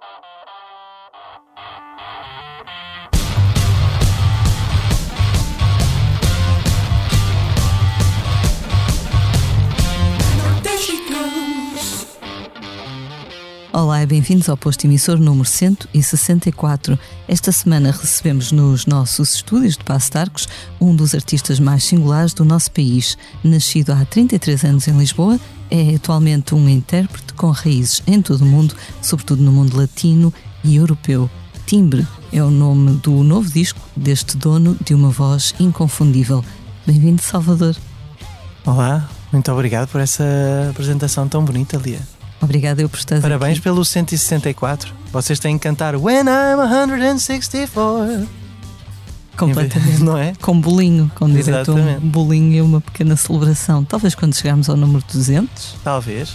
Thank you. Bem-vindos ao posto emissor número 164. Esta semana recebemos nos nossos estúdios de Passo de Arcos um dos artistas mais singulares do nosso país. Nascido há 33 anos em Lisboa, é atualmente um intérprete com raízes em todo o mundo, sobretudo no mundo latino e europeu. Timbre é o nome do novo disco deste dono de uma voz inconfundível. Bem-vindo, Salvador. Olá, muito obrigado por essa apresentação tão bonita, Lia. Obrigada eu por estar Parabéns aqui. pelo 164. Vocês têm que cantar When I'm 164. Completamente. Não é? Com bolinho, com direito a um bolinho e uma pequena celebração. Talvez quando chegarmos ao número 200. Talvez.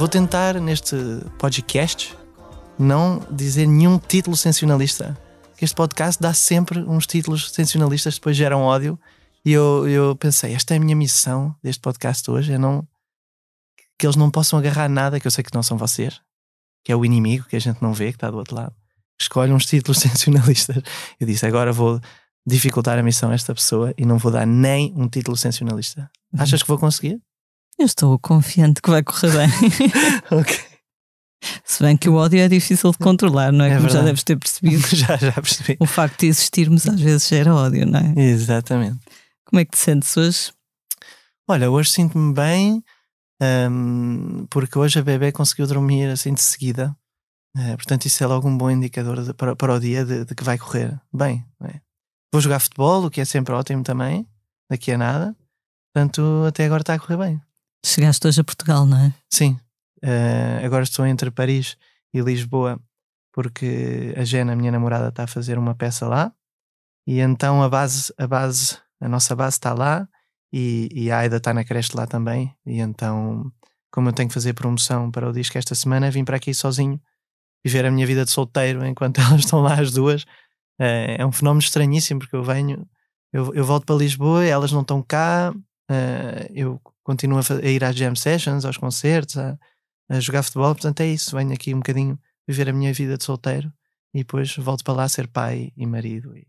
Vou tentar neste podcast não dizer nenhum título sensacionalista. Este podcast dá sempre uns títulos sensacionalistas, depois geram ódio. E eu, eu pensei, esta é a minha missão deste podcast hoje, é não que eles não possam agarrar nada, que eu sei que não são vocês, que é o inimigo que a gente não vê, que está do outro lado, escolhe uns títulos sensacionalistas. Eu disse, agora vou dificultar a missão a esta pessoa e não vou dar nem um título sensacionalista. Achas que vou conseguir? Eu estou confiante que vai correr bem. ok. Se bem que o ódio é difícil de controlar, não é? É Como já verdade. deves ter percebido. já, já percebi. O facto de existirmos às vezes gera ódio, não é? Exatamente. Como é que te sentes hoje? Olha, hoje sinto-me bem hum, porque hoje a bebê conseguiu dormir assim de seguida. Eh, portanto, isso é logo um bom indicador de- para, para o dia de, de que vai correr bem. é? Vou jogar futebol, o que é sempre ótimo também, daqui a nada. Portanto, até agora está a correr bem. Chegaste hoje a Portugal, não é? Sim, eh, agora estou entre Paris e Lisboa porque a Jena, minha namorada, está a fazer uma peça lá e então a base, a base, a nossa base está lá e, e a Aida está na creche lá também e então como eu tenho que fazer promoção para o disco esta semana, vim para aqui sozinho viver a minha vida de solteiro enquanto elas estão lá as duas. Eh, é um fenómeno estranhíssimo porque eu venho, eu, eu volto para Lisboa, elas não estão cá, eh, eu continuo a, a ir às jam sessions, aos concertos, a, a jogar futebol, portanto é isso, venho aqui um bocadinho viver a minha vida de solteiro e depois volto para lá ser pai e marido e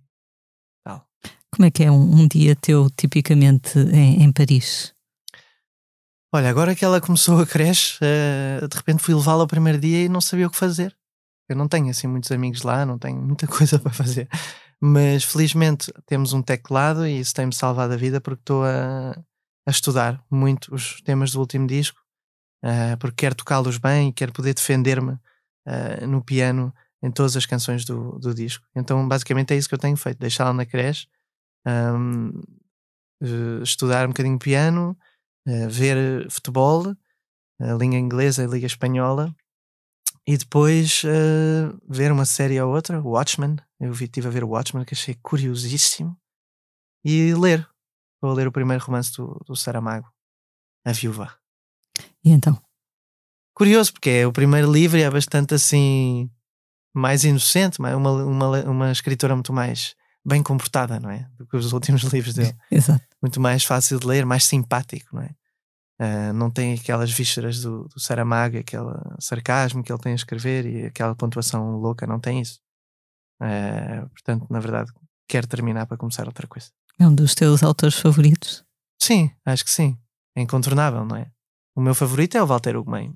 tal. Como é que é um, um dia teu tipicamente em, em Paris? Olha, agora que ela começou a creche, eh, de repente fui levá-la ao primeiro dia e não sabia o que fazer. Eu não tenho assim muitos amigos lá, não tenho muita coisa para fazer. Mas felizmente temos um teclado e isso tem-me salvado a vida porque estou a, a estudar muito os temas do último disco, eh, porque quero tocá-los bem e quero poder defender-me eh, no piano em todas as canções do, do disco. Então, basicamente, é isso que eu tenho feito: deixá-la na creche, ahm, eh, estudar um bocadinho piano, eh, ver futebol, a Liga Inglesa a Liga Espanhola, e depois eh, ver uma série ou outra, Watchmen. Eu estive a ver Watchmen, que achei curiosíssimo, e ler. Vou ler o primeiro romance do, do Saramago, A Viúva. E então? Curioso, porque é o primeiro livro e é bastante assim, mais inocente, mas uma, uma, uma escritora muito mais bem comportada, não é? Do que os últimos livros dele. Exato. muito mais fácil de ler, mais simpático, não é? Ah, não tem aquelas vísceras do, do Saramago, aquele sarcasmo que ele tem a escrever e aquela pontuação louca, não tem isso. Ah, portanto, na verdade, quero terminar para começar outra coisa. É um dos teus autores favoritos. Sim, acho que sim. É incontornável, não é? O meu favorito é o Walter Ugumem.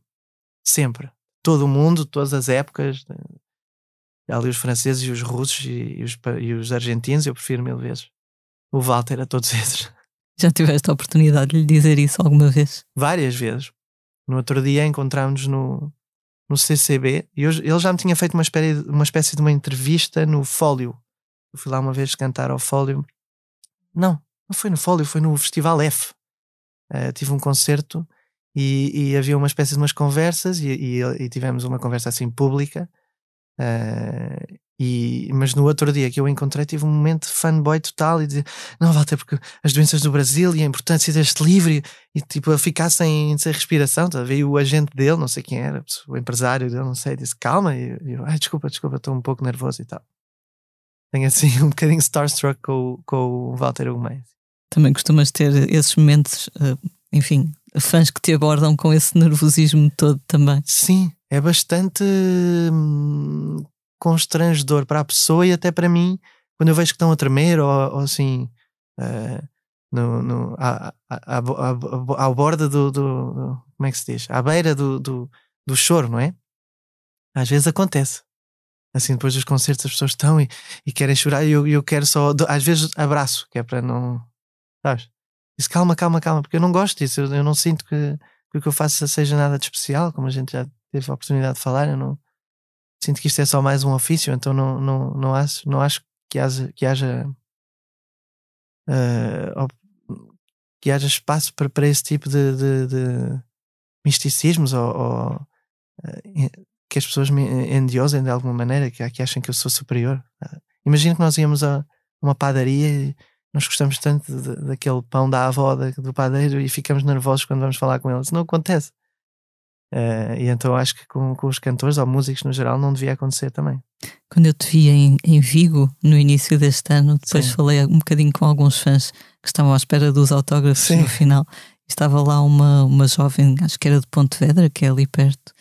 Sempre. Todo o mundo, todas as épocas. Ali os franceses e os russos e, os, e os argentinos, eu prefiro mil vezes. O Walter a todos esses. Já tiveste a oportunidade de lhe dizer isso alguma vez? várias vezes. No outro dia encontramos-nos no, no CCB, e eu, ele já me tinha feito uma espécie, uma espécie de uma entrevista no Fólio. Eu fui lá uma vez cantar ao Fólio. Não, não foi no Fólio, foi no Festival F. Uh, tive um concerto e, e, havia uma espécie de umas conversas e, e, e tivemos uma conversa assim pública. Uh, e, mas no outro dia que eu encontrei, tive um momento de fanboy total e dizer: Não, Walter, porque as doenças do Brasil e a importância deste livro, e, e tipo, a ficar sem, sem respiração. Tá? Veio o agente dele, não sei quem era, o empresário dele, não sei, disse: Calma. E eu: desculpa, desculpa, estou um pouco nervoso e tal. Tenho assim um bocadinho starstruck com, com o Walter Ugumem. Também costumas ter esses momentos, eh, enfim, fãs que te abordam com esse nervosismo todo também. Sim, é bastante hum, constrangedor para a pessoa e até para mim, quando eu vejo que estão a tremer ou, ou assim, uh, no, no, à, à, à, à, borda do, do, do, Como é que se diz? À beira do, do, do choro, não é? Às vezes acontece. Assim, depois dos concertos, as pessoas estão e, e querem chorar e eu, eu quero só, às vezes, abraço, que é para não. Sabes? Diz calma, calma, calma, porque eu não gosto disso. Eu, eu não sinto que, que o que eu faço seja nada de especial, como a gente já teve a oportunidade de falar. Eu não, sinto que isto é só mais um ofício, então não, não, não, acho, não acho que haja, que haja, uh, que haja espaço para, para esse tipo de, de, de misticismos ou, ou uh, que as pessoas me endiosem de alguma maneira, que, que achem que eu sou superior. Uh, imagina que nós íamos a uma padaria e nós gostamos tanto de, daquele pão da avó do padeiro e ficamos nervosos quando vamos falar com ele. Isso não acontece. Uh, e então acho que com, com, os cantores ou músicos no geral não devia acontecer também. Quando eu te vi em, em Vigo no início deste ano, depois Sim. falei um bocadinho com alguns fãs que estavam à espera dos autógrafos Sim. no final. Estava lá uma, uma jovem, acho que era de Pontevedra, que é ali perto,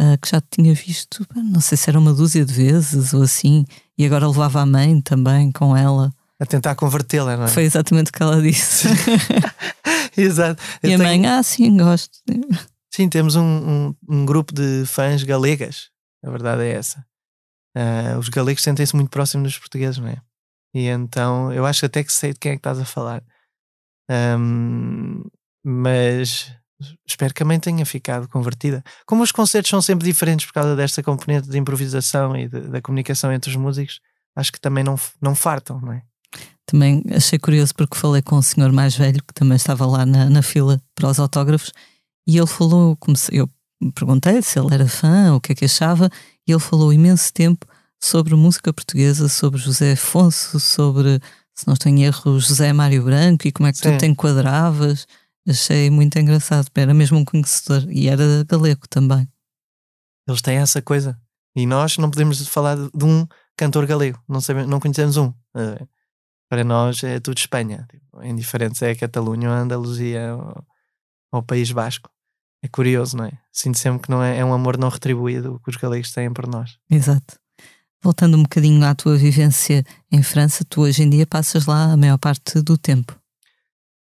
uh, que já tinha visto, não sei se era uma dúzia de vezes ou assim, e agora levava a mãe também com ela. A tentar convertê-la, não é? Foi exatamente o que ela disse. Exato. Eu e a tenho... mãe, ah, sim, gosto. Sim, temos um, um, um, grupo de fãs galegas. A verdade é essa. Uh, os galegos sentem-se muito próximos dos portugueses, não é? E então eu acho até que sei de quem é que estás a falar. Um, mas espero que a mãe tenha ficado convertida. Como os concertos são sempre diferentes por causa desta componente de improvisação e de, da comunicação entre os músicos, acho que também não, não fartam, não é? Também achei curioso porque falei com um senhor mais velho que também estava lá na, na fila para os autógrafos e ele falou, comecei, eu perguntei se ele era fã, o que é que achava, e ele falou imenso tempo sobre música portuguesa, sobre José Afonso, sobre, se não estou em erro, José Mário Branco e como é que Sim. tu te enquadravas. Achei muito engraçado, era mesmo um conhecedor e era galego também. Eles têm essa coisa. E nós não podemos falar de um cantor galego, não, sabemos, não conhecemos um. Eh, para nós é tudo Espanha. Tipo, indiferente se é a Catalunha ou a Andaluzia ou, ou o País Basco é curioso, não é? Sinto sempre que não é, é um amor não retribuído que os galegos têm por nós. Exato. Voltando um bocadinho à tua vivência em França, tu hoje em dia passas lá a maior parte do tempo.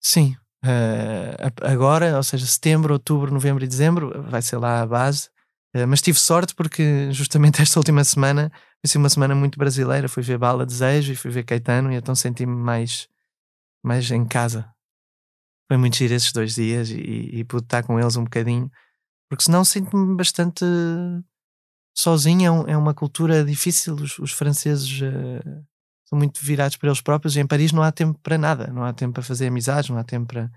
Sim. Uh, agora, ou seja, setembro, outubro, novembro e dezembro, vai ser lá a base. Uh, mas tive sorte porque justamente esta última semana foi ser uma semana muito brasileira. Fui ver Bala Desejo e fui ver Caetano e então senti-me mais, mais em casa foi muito giro esses dois dias e, e pude estar com eles um bocadinho, porque senão sinto-me bastante sozinho. É, um, é, uma cultura difícil. Os, os franceses uh, são muito virados para eles próprios. E em Paris não há tempo para nada, não há tempo para fazer amizades, não há tempo para,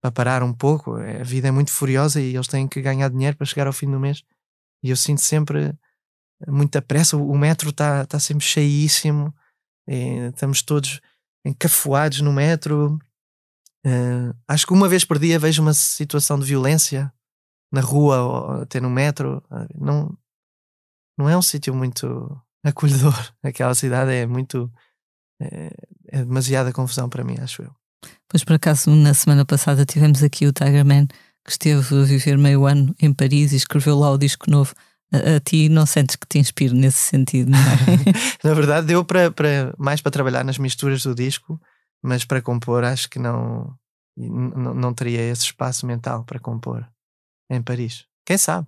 para parar um pouco. É, a vida é muito furiosa e eles têm que ganhar dinheiro para chegar ao fim do mês. E eu sinto sempre muita pressa. O metro está tá sempre cheíssimo, é, estamos todos encafuados no metro Uh, acho que uma vez por dia vejo uma situação de violência na rua ou até no metro. Não, não é um sítio muito acolhedor. Aquela cidade é muito. É, é demasiada confusão para mim, acho eu. Pois por acaso, na semana passada tivemos aqui o Tiger Man que esteve a viver meio ano em Paris e escreveu lá o disco novo. A, a ti não sentes que te inspire nesse sentido, não é? na verdade, deu para, para, mais para trabalhar nas misturas do disco mas para compor acho que não, não, não teria esse espaço mental para compor em Paris. Quem sabe?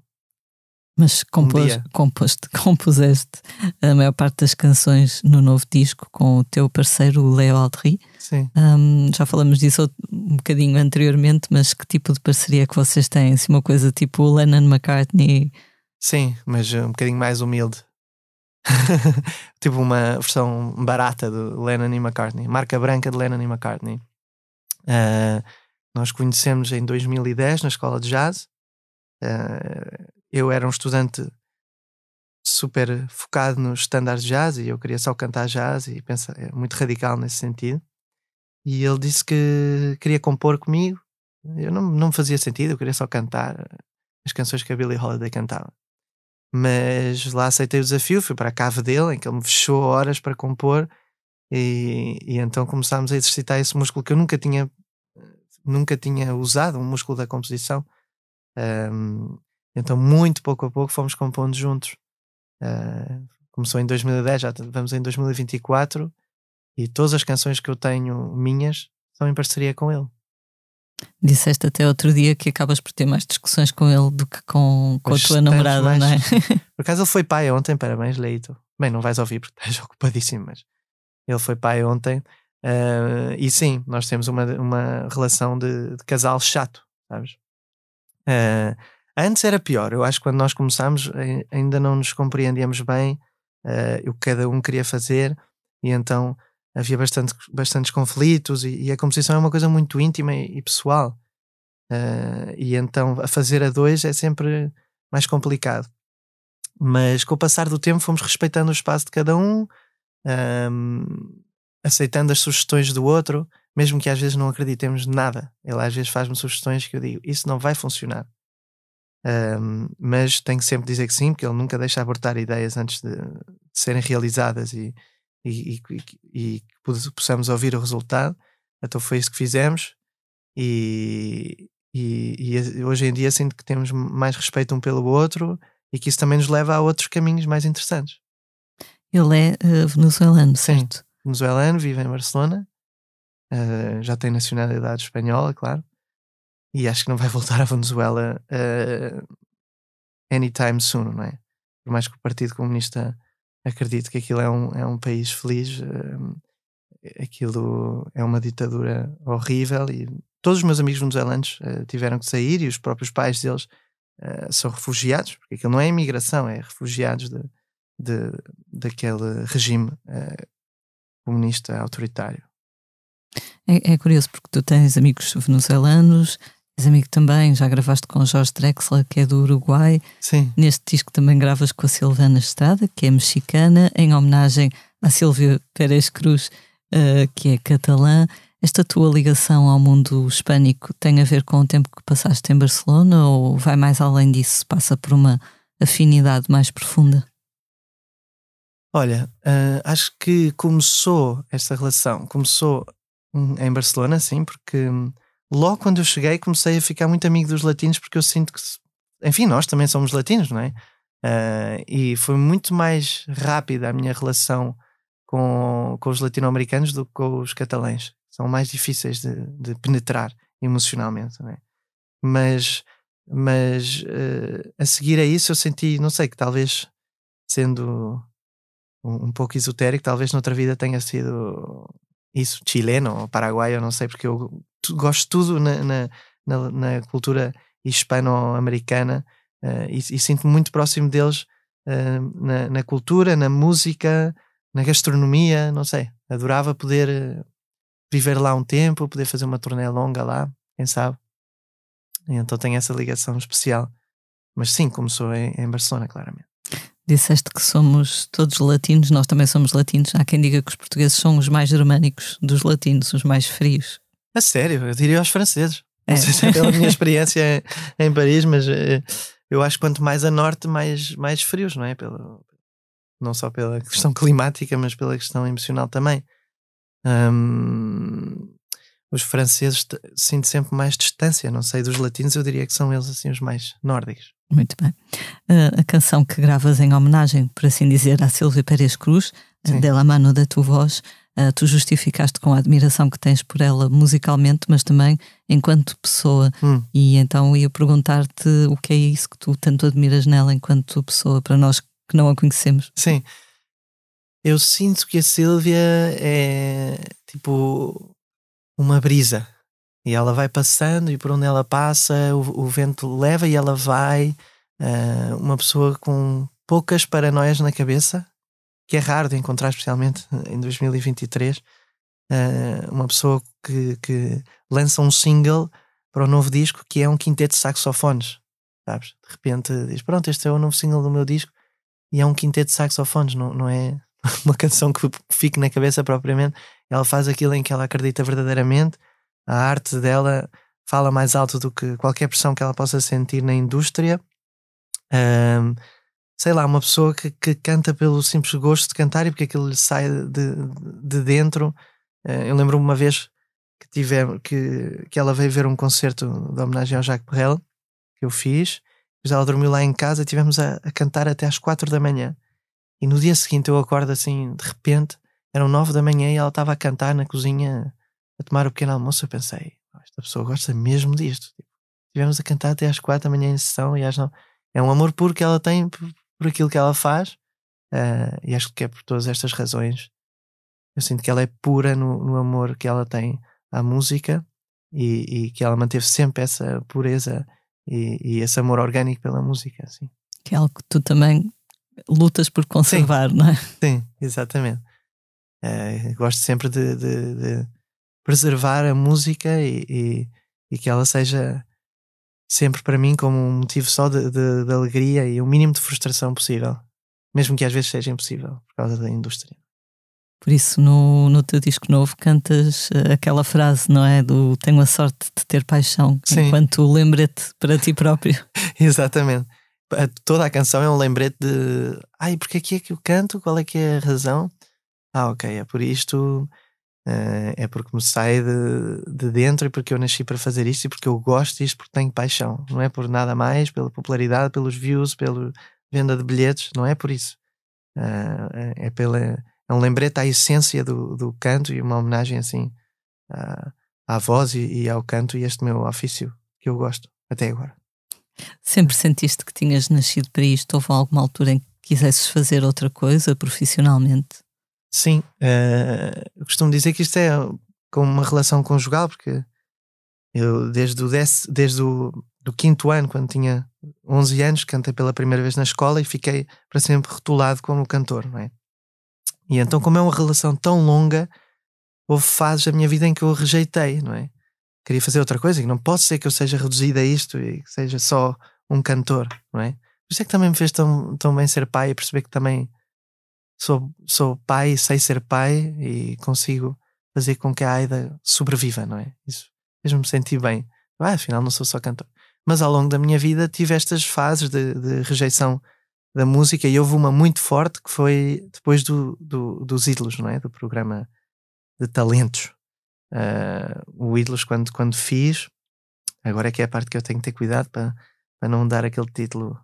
Mas compôs, um composte, compuseste a maior parte das canções no novo disco com o teu parceiro, o Leo Aldri. Sim. Um, já falamos disso um bocadinho anteriormente, mas que tipo de parceria é que vocês têm? Se uma coisa tipo Lennon McCartney Sim, mas um bocadinho mais humilde. tipo uma versão barata de Lennon e McCartney, marca branca de Lennon e McCartney. Uh, nós conhecemos em 2010 na escola de jazz. Uh, eu era um estudante super focado nos estándares de jazz e eu queria só cantar jazz e pensa, é muito radical nesse sentido. E ele disse que queria compor comigo. Eu não, não me fazia sentido, eu queria só cantar as canções que a Billie Holiday cantava. Mas lá aceitei o desafio, fui para a cave dele, em que ele me fechou horas para compor, e, e então começámos a exercitar esse músculo que eu nunca tinha, nunca tinha usado, um músculo da composição. Um, então, muito pouco a pouco, fomos compondo juntos. Uh, começou em 2010, já vamos em 2024 e todas as canções que eu tenho minhas são em parceria com ele. Disseste até outro dia que acabas por ter mais discussões com ele do que com, com a tua namorada, mais. não é? Por acaso ele foi pai ontem, parabéns, Leito. Bem, não vais ouvir porque estás ocupadíssimo, mas ele foi pai ontem. Uh, e sim, nós temos uma, uma relação de, de casal chato, sabes? Uh, Antes era pior, eu acho que quando nós começámos ainda não nos compreendíamos bem uh, o que cada um queria fazer e então havia bastante, bastantes conflitos e, e a composição é uma coisa muito íntima e, e pessoal. Uh, e então a fazer a dois é sempre mais complicado. Mas com o passar do tempo fomos respeitando o espaço de cada um, um, ehm, aceitando as sugestões do outro, mesmo que às vezes não acreditemos nada. Ele às vezes faz-me sugestões que eu digo: Isso não vai funcionar. Um, mas tenho que sempre dizer que sim, porque ele nunca deixa abortar ideias antes de, de serem realizadas e, e, e, e, que possamos ouvir o resultado. Então foi isso que fizemos e, e, hoje em dia sinto que temos mais respeito um pelo outro e que isso também nos leva a outros caminhos mais interessantes. Ele é uh, venezuelano, certo? Sim, venezuelano, vive em Barcelona, uh, já tem nacionalidade espanhola, claro e acho que não vai voltar à Venezuela uh, anytime soon, não é? Por mais que o Partido Comunista acredite que aquilo é um, é um país feliz, uh, aquilo é uma ditadura horrível e todos os meus amigos venezuelanos uh, tiveram que sair e os próprios pais deles são refugiados, porque aquilo não é imigração, é refugiados de, de daquele regime comunista autoritário. É, é, curioso porque tu tens amigos venezuelanos, És amigo também, já gravaste com Jorge Drexler, que é do Uruguai. Sim. Neste disco também gravas com a Silvana Estrada, que é mexicana, em homenagem à Silvia Pérez Cruz, uh, que é catalã. Esta tua ligação ao mundo hispânico tem a ver com o tempo que passaste em Barcelona ou vai mais além disso? Passa por uma afinidade mais profunda? Olha, uh, acho que começou esta relação, começou em Barcelona, sim, porque logo quando eu cheguei comecei a ficar muito amigo dos latinos porque eu sinto que, enfim, nós também somos latinos, não é? Uh, e foi muito mais rápida a minha relação com, com os latino-americanos do que com os catalães. São mais difíceis de, de penetrar emocionalmente, não é? Mas, mas uh, a seguir a isso eu senti, não sei, que talvez sendo um, um pouco esotérico, talvez noutra vida tenha sido isso, chileno ou paraguaio, não sei, porque eu gosto tudo na, na, na, na cultura hispano-americana uh, e, e sinto-me muito próximo deles uh, na, na, cultura, na música, na gastronomia, não sei. Adorava poder eh, viver lá um tempo, poder fazer uma turnê longa lá, quem sabe. Então tenho essa ligação especial. Mas sim, começou em, em Barcelona, claramente. Disseste que somos todos latinos, nós também somos latinos. Há quem diga que os portugueses são os mais germânicos dos latinos, os mais frios. A sério, eu diria aos franceses. Não é. sei se é pela minha experiência em, em, Paris, mas uh, eu acho que quanto mais a norte, mais, mais frios, não é? Pelo, não só pela questão climática, mas pela questão emocional também. Os franceses sinto sempre mais distância, não sei, dos latinos, eu diria que são eles assim os mais nórdicos. Muito bem. Uh, a canção que gravas em homenagem, por assim dizer, à Silvia Pérez Cruz, Sim. de La Mano da Tu Voz, Uh, tu justificaste com a admiração que tens por ela musicalmente, mas também enquanto pessoa. Hum. E então ia perguntar-te o que é isso que tu tanto admiras nela enquanto pessoa, para nós que não a conhecemos. Sim. Eu sinto que a Sílvia é tipo uma brisa. E ela vai passando, e por onde ela passa, o, o vento leva e ela vai. uh, uma pessoa com poucas paranoias na cabeça, que é raro de encontrar, especialmente em 2023. Uh, uma pessoa que, que lança um single para o novo disco que é um quinteto de saxofones, sabes? De repente diz: Pronto, este é o novo single do meu disco e é um quinteto de saxofones, não, não é uma canção que fique na cabeça propriamente. Ela faz aquilo em que ela acredita verdadeiramente, a arte dela fala mais alto do que qualquer pressão que ela possa sentir na indústria. Um, sei lá, uma pessoa que, que, canta pelo simples gosto de cantar e porque aquilo lhe sai de, de dentro. Uh, eu lembro uma vez que, tive, que, que ela veio ver um concerto de homenagem ao Jacques Perrel que eu fiz. Depois ela dormiu lá em casa e tivemos a, a, cantar até às quatro da manhã. E no dia seguinte eu acordo assim, de repente, eram nove da manhã e ela estava a cantar na cozinha a tomar o pequeno almoço. Eu pensei, esta pessoa gosta mesmo disto. Tivemos a cantar até às quatro da manhã em sessão e às não. É um amor puro que ela tem por, aquilo que ela faz. Uh, e acho que é por todas estas razões. Eu sinto que ela é pura no, no amor que ela tem à música e, e, que ela manteve sempre essa pureza e, e, esse amor orgânico pela música. Assim. Que é algo que tu também lutas por conservar, Sim. não é? Sim, exatamente. Uh, gosto sempre de, de, de preservar a música e, e, e, que ela seja sempre para mim como um motivo só de, de, de, alegria e o mínimo de frustração possível, mesmo que às vezes seja impossível por causa da indústria. Por isso, no, no teu disco novo, cantas uh, aquela frase, não é? Do tenho a sorte de ter paixão, Sim. enquanto lembrete para ti próprio. Exatamente. Toda a canção é um lembrete de ai, porque que é que eu canto? Qual é que é a razão? Ah, ok, é por isto Uh, é porque me sai de, de dentro e porque eu nasci para fazer isto e porque eu gosto disto porque tenho paixão. Não é por nada mais, pela popularidade, pelos views, pela venda de bilhetes, não é por isso. Uh, é, pela, é um lembrete à essência do, do canto e uma homenagem assim à, à voz e, e ao canto e este meu ofício que eu gosto até agora. Sempre sentiste que tinhas nascido para isto? Houve alguma altura em que quisesses fazer outra coisa profissionalmente? Sim, uh, costumo dizer que isto é como uma relação conjugal, porque eu desde o, desse, desde o do quinto ano, quando tinha 11 anos, cantei pela primeira vez na escola e fiquei para sempre rotulado como cantor, não é? E então, como é uma relação tão longa, houve fases da minha vida em que eu rejeitei, não é? Queria fazer outra coisa, e não posso ser que eu seja reduzido a isto e que seja só um cantor, não é? Por isso é que também me fez tão, tão bem ser pai e perceber que também sou, sou pai, sei ser pai e consigo fazer com que a Aida sobreviva, não é? Isso fez-me sentir bem. Ah, afinal, não sou só cantor. Mas ao longo da minha vida tive estas fases de, de rejeição da música e houve uma muito forte que foi depois do, do, dos ídolos, não é? Do programa de talentos. Uh, o ídolos, quando, quando fiz, agora é que é a parte que eu tenho que ter cuidado para, para não dar aquele título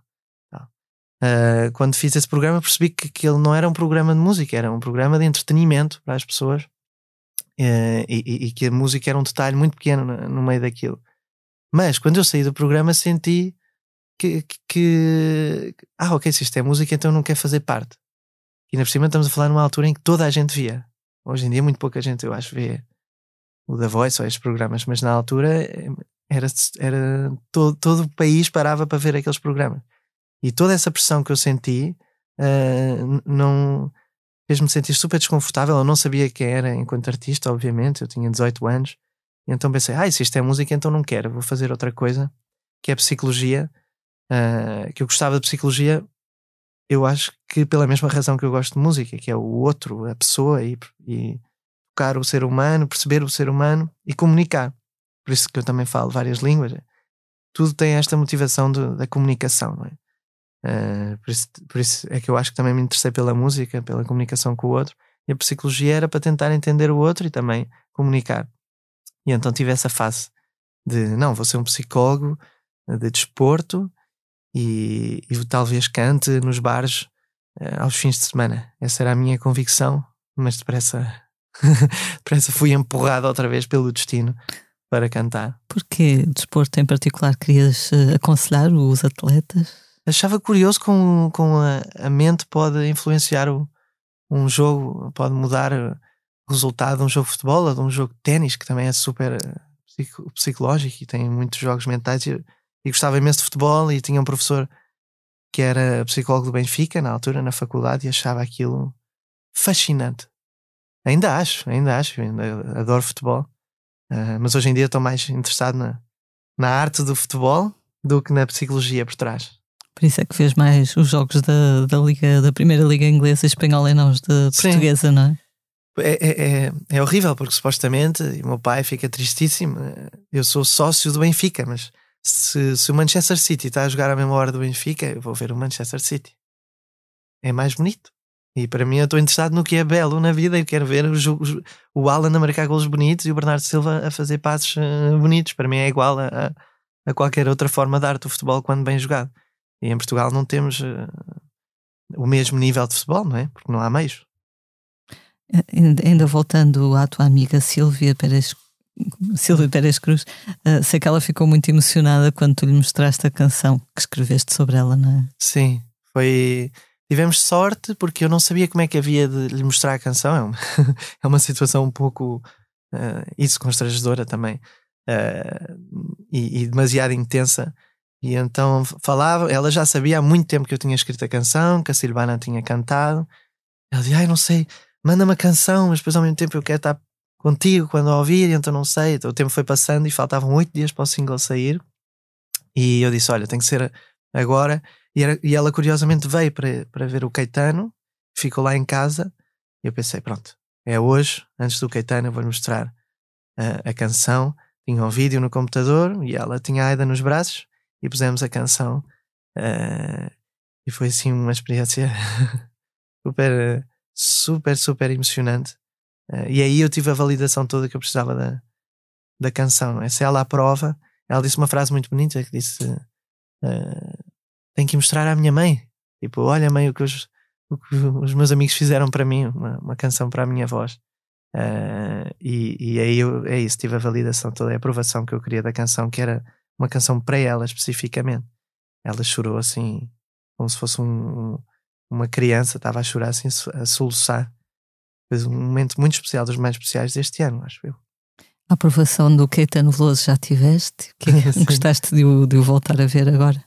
Uh, quando fiz esse programa percebi que, ele não era um programa de música, era um programa de entretenimento para as pessoas uh, e, e, que a música era um detalhe muito pequeno no, no, meio daquilo. Mas quando eu saí do programa senti que, que, que, ah, ok, se isto é música, então não quer fazer parte. E na por cima estamos a falar numa altura em que toda a gente via. Hoje em dia, muito pouca gente, eu acho, vê o The Voice ou estes programas, mas na altura eh, era, era todo, todo o país parava para ver aqueles programas. E toda essa pressão que eu senti uh, não fez-me sentir super desconfortável. Eu não sabia quem era enquanto artista, obviamente. Eu tinha 18 anos. Então pensei, ah, se isto é música, então não quero. Vou fazer outra coisa, que é psicologia. Uh, que eu gostava de psicologia, eu acho que pela mesma razão que eu gosto de música, que é o outro, a pessoa, e, e tocar o ser humano, perceber o ser humano e comunicar. Por isso que eu também falo várias línguas. Tudo tem esta motivação de, da comunicação, não é? Uh, por, isso, por, isso, é que eu acho que também me interessei pela música, pela comunicação com o outro. E a psicologia era para tentar entender o outro e também comunicar. E então tive essa fase de, não, vou ser um psicólogo de desporto e, e talvez cante nos bares uh, aos fins de semana. Essa era a minha convicção, mas depressa, depressa fui empurrado outra vez pelo destino para cantar. Porquê desporto em particular querias uh, aconselhar os atletas? Achava curioso como, como a, a mente pode influenciar o, um jogo, pode mudar o resultado de um jogo de futebol ou de um jogo de ténis, que também é super eh, psicológico e tem muitos jogos mentais. E, e, gostava imenso de futebol e tinha um professor que era psicólogo do Benfica na altura, na faculdade, e achava aquilo fascinante. Ainda acho, ainda acho, ainda adoro futebol, uh, mas hoje em dia estou mais interessado na, na arte do futebol do que na psicologia por trás. Por isso é que fez mais os jogos da, da, Liga, da Primeira Liga Inglesa e Espanhola e não os da Portuguesa, não é? É, é, é, é, horrível porque supostamente, e o meu pai fica tristíssimo, eu sou sócio do Benfica, mas se, se o Manchester City está a jogar à mesma hora do Benfica, eu vou ver o Manchester City. É mais bonito. E para mim eu estou interessado no que é belo na vida. Eu quero ver o, Alan a marcar golos bonitos e o Bernardo Silva a fazer passos uh, bonitos. Para mim é igual a, a, qualquer outra forma de arte do futebol quando bem jogado. E em Portugal não temos uh, o mesmo nível de futebol, não é? Porque não há meios. Ainda voltando à tua amiga Silvia Pérez, Silvia Pérez Cruz, uh, sei que ela ficou muito emocionada quando tu lhe mostraste a canção que escreveste sobre ela, não é? Sim, foi. Tivemos sorte porque eu não sabia como é que havia de lhe mostrar a canção. É uma, é uma situação um pouco. Uh, isso constrangedora também. Uh, e, e demasiado intensa e então falava, ela já sabia há muito tempo que eu tinha escrito a canção, que a Silvana tinha cantado. Ela dizia, ai, não sei, manda-me a canção, mas depois ao mesmo tempo eu quero estar contigo quando a ouvir, então não sei. Então, o tempo foi passando e faltavam oito dias para o single sair. E eu disse, olha, tem que ser agora. E, era, e ela curiosamente veio para, para ver o Caetano, ficou lá em casa. E eu pensei, pronto, é hoje, antes do Caetano, eu vou-lhe mostrar a, a canção. Tinha um vídeo no computador e ela tinha a Aida nos braços e pusemos a canção uh, e foi assim uma experiência super, super, super emocionante. Uh, e aí eu tive a validação toda que eu precisava da, da canção. É? Se ela aprova, ela disse uma frase muito bonita que disse: uh, Tenho que mostrar à minha mãe. Tipo, olha, mãe, o que os, o que os meus amigos fizeram para mim, uma, uma canção para a minha voz. Uh, e, e aí eu, é isso, tive a validação toda, a aprovação que eu queria da canção, que era uma canção para ela especificamente. Ela chorou assim, como se fosse um, uma criança, estava a chorar assim, a soluçar. Foi um momento muito especial, dos mais especiais deste ano, acho eu. A aprovação do Caetano Veloso já tiveste? Que é gostaste de o, de o voltar a ver agora?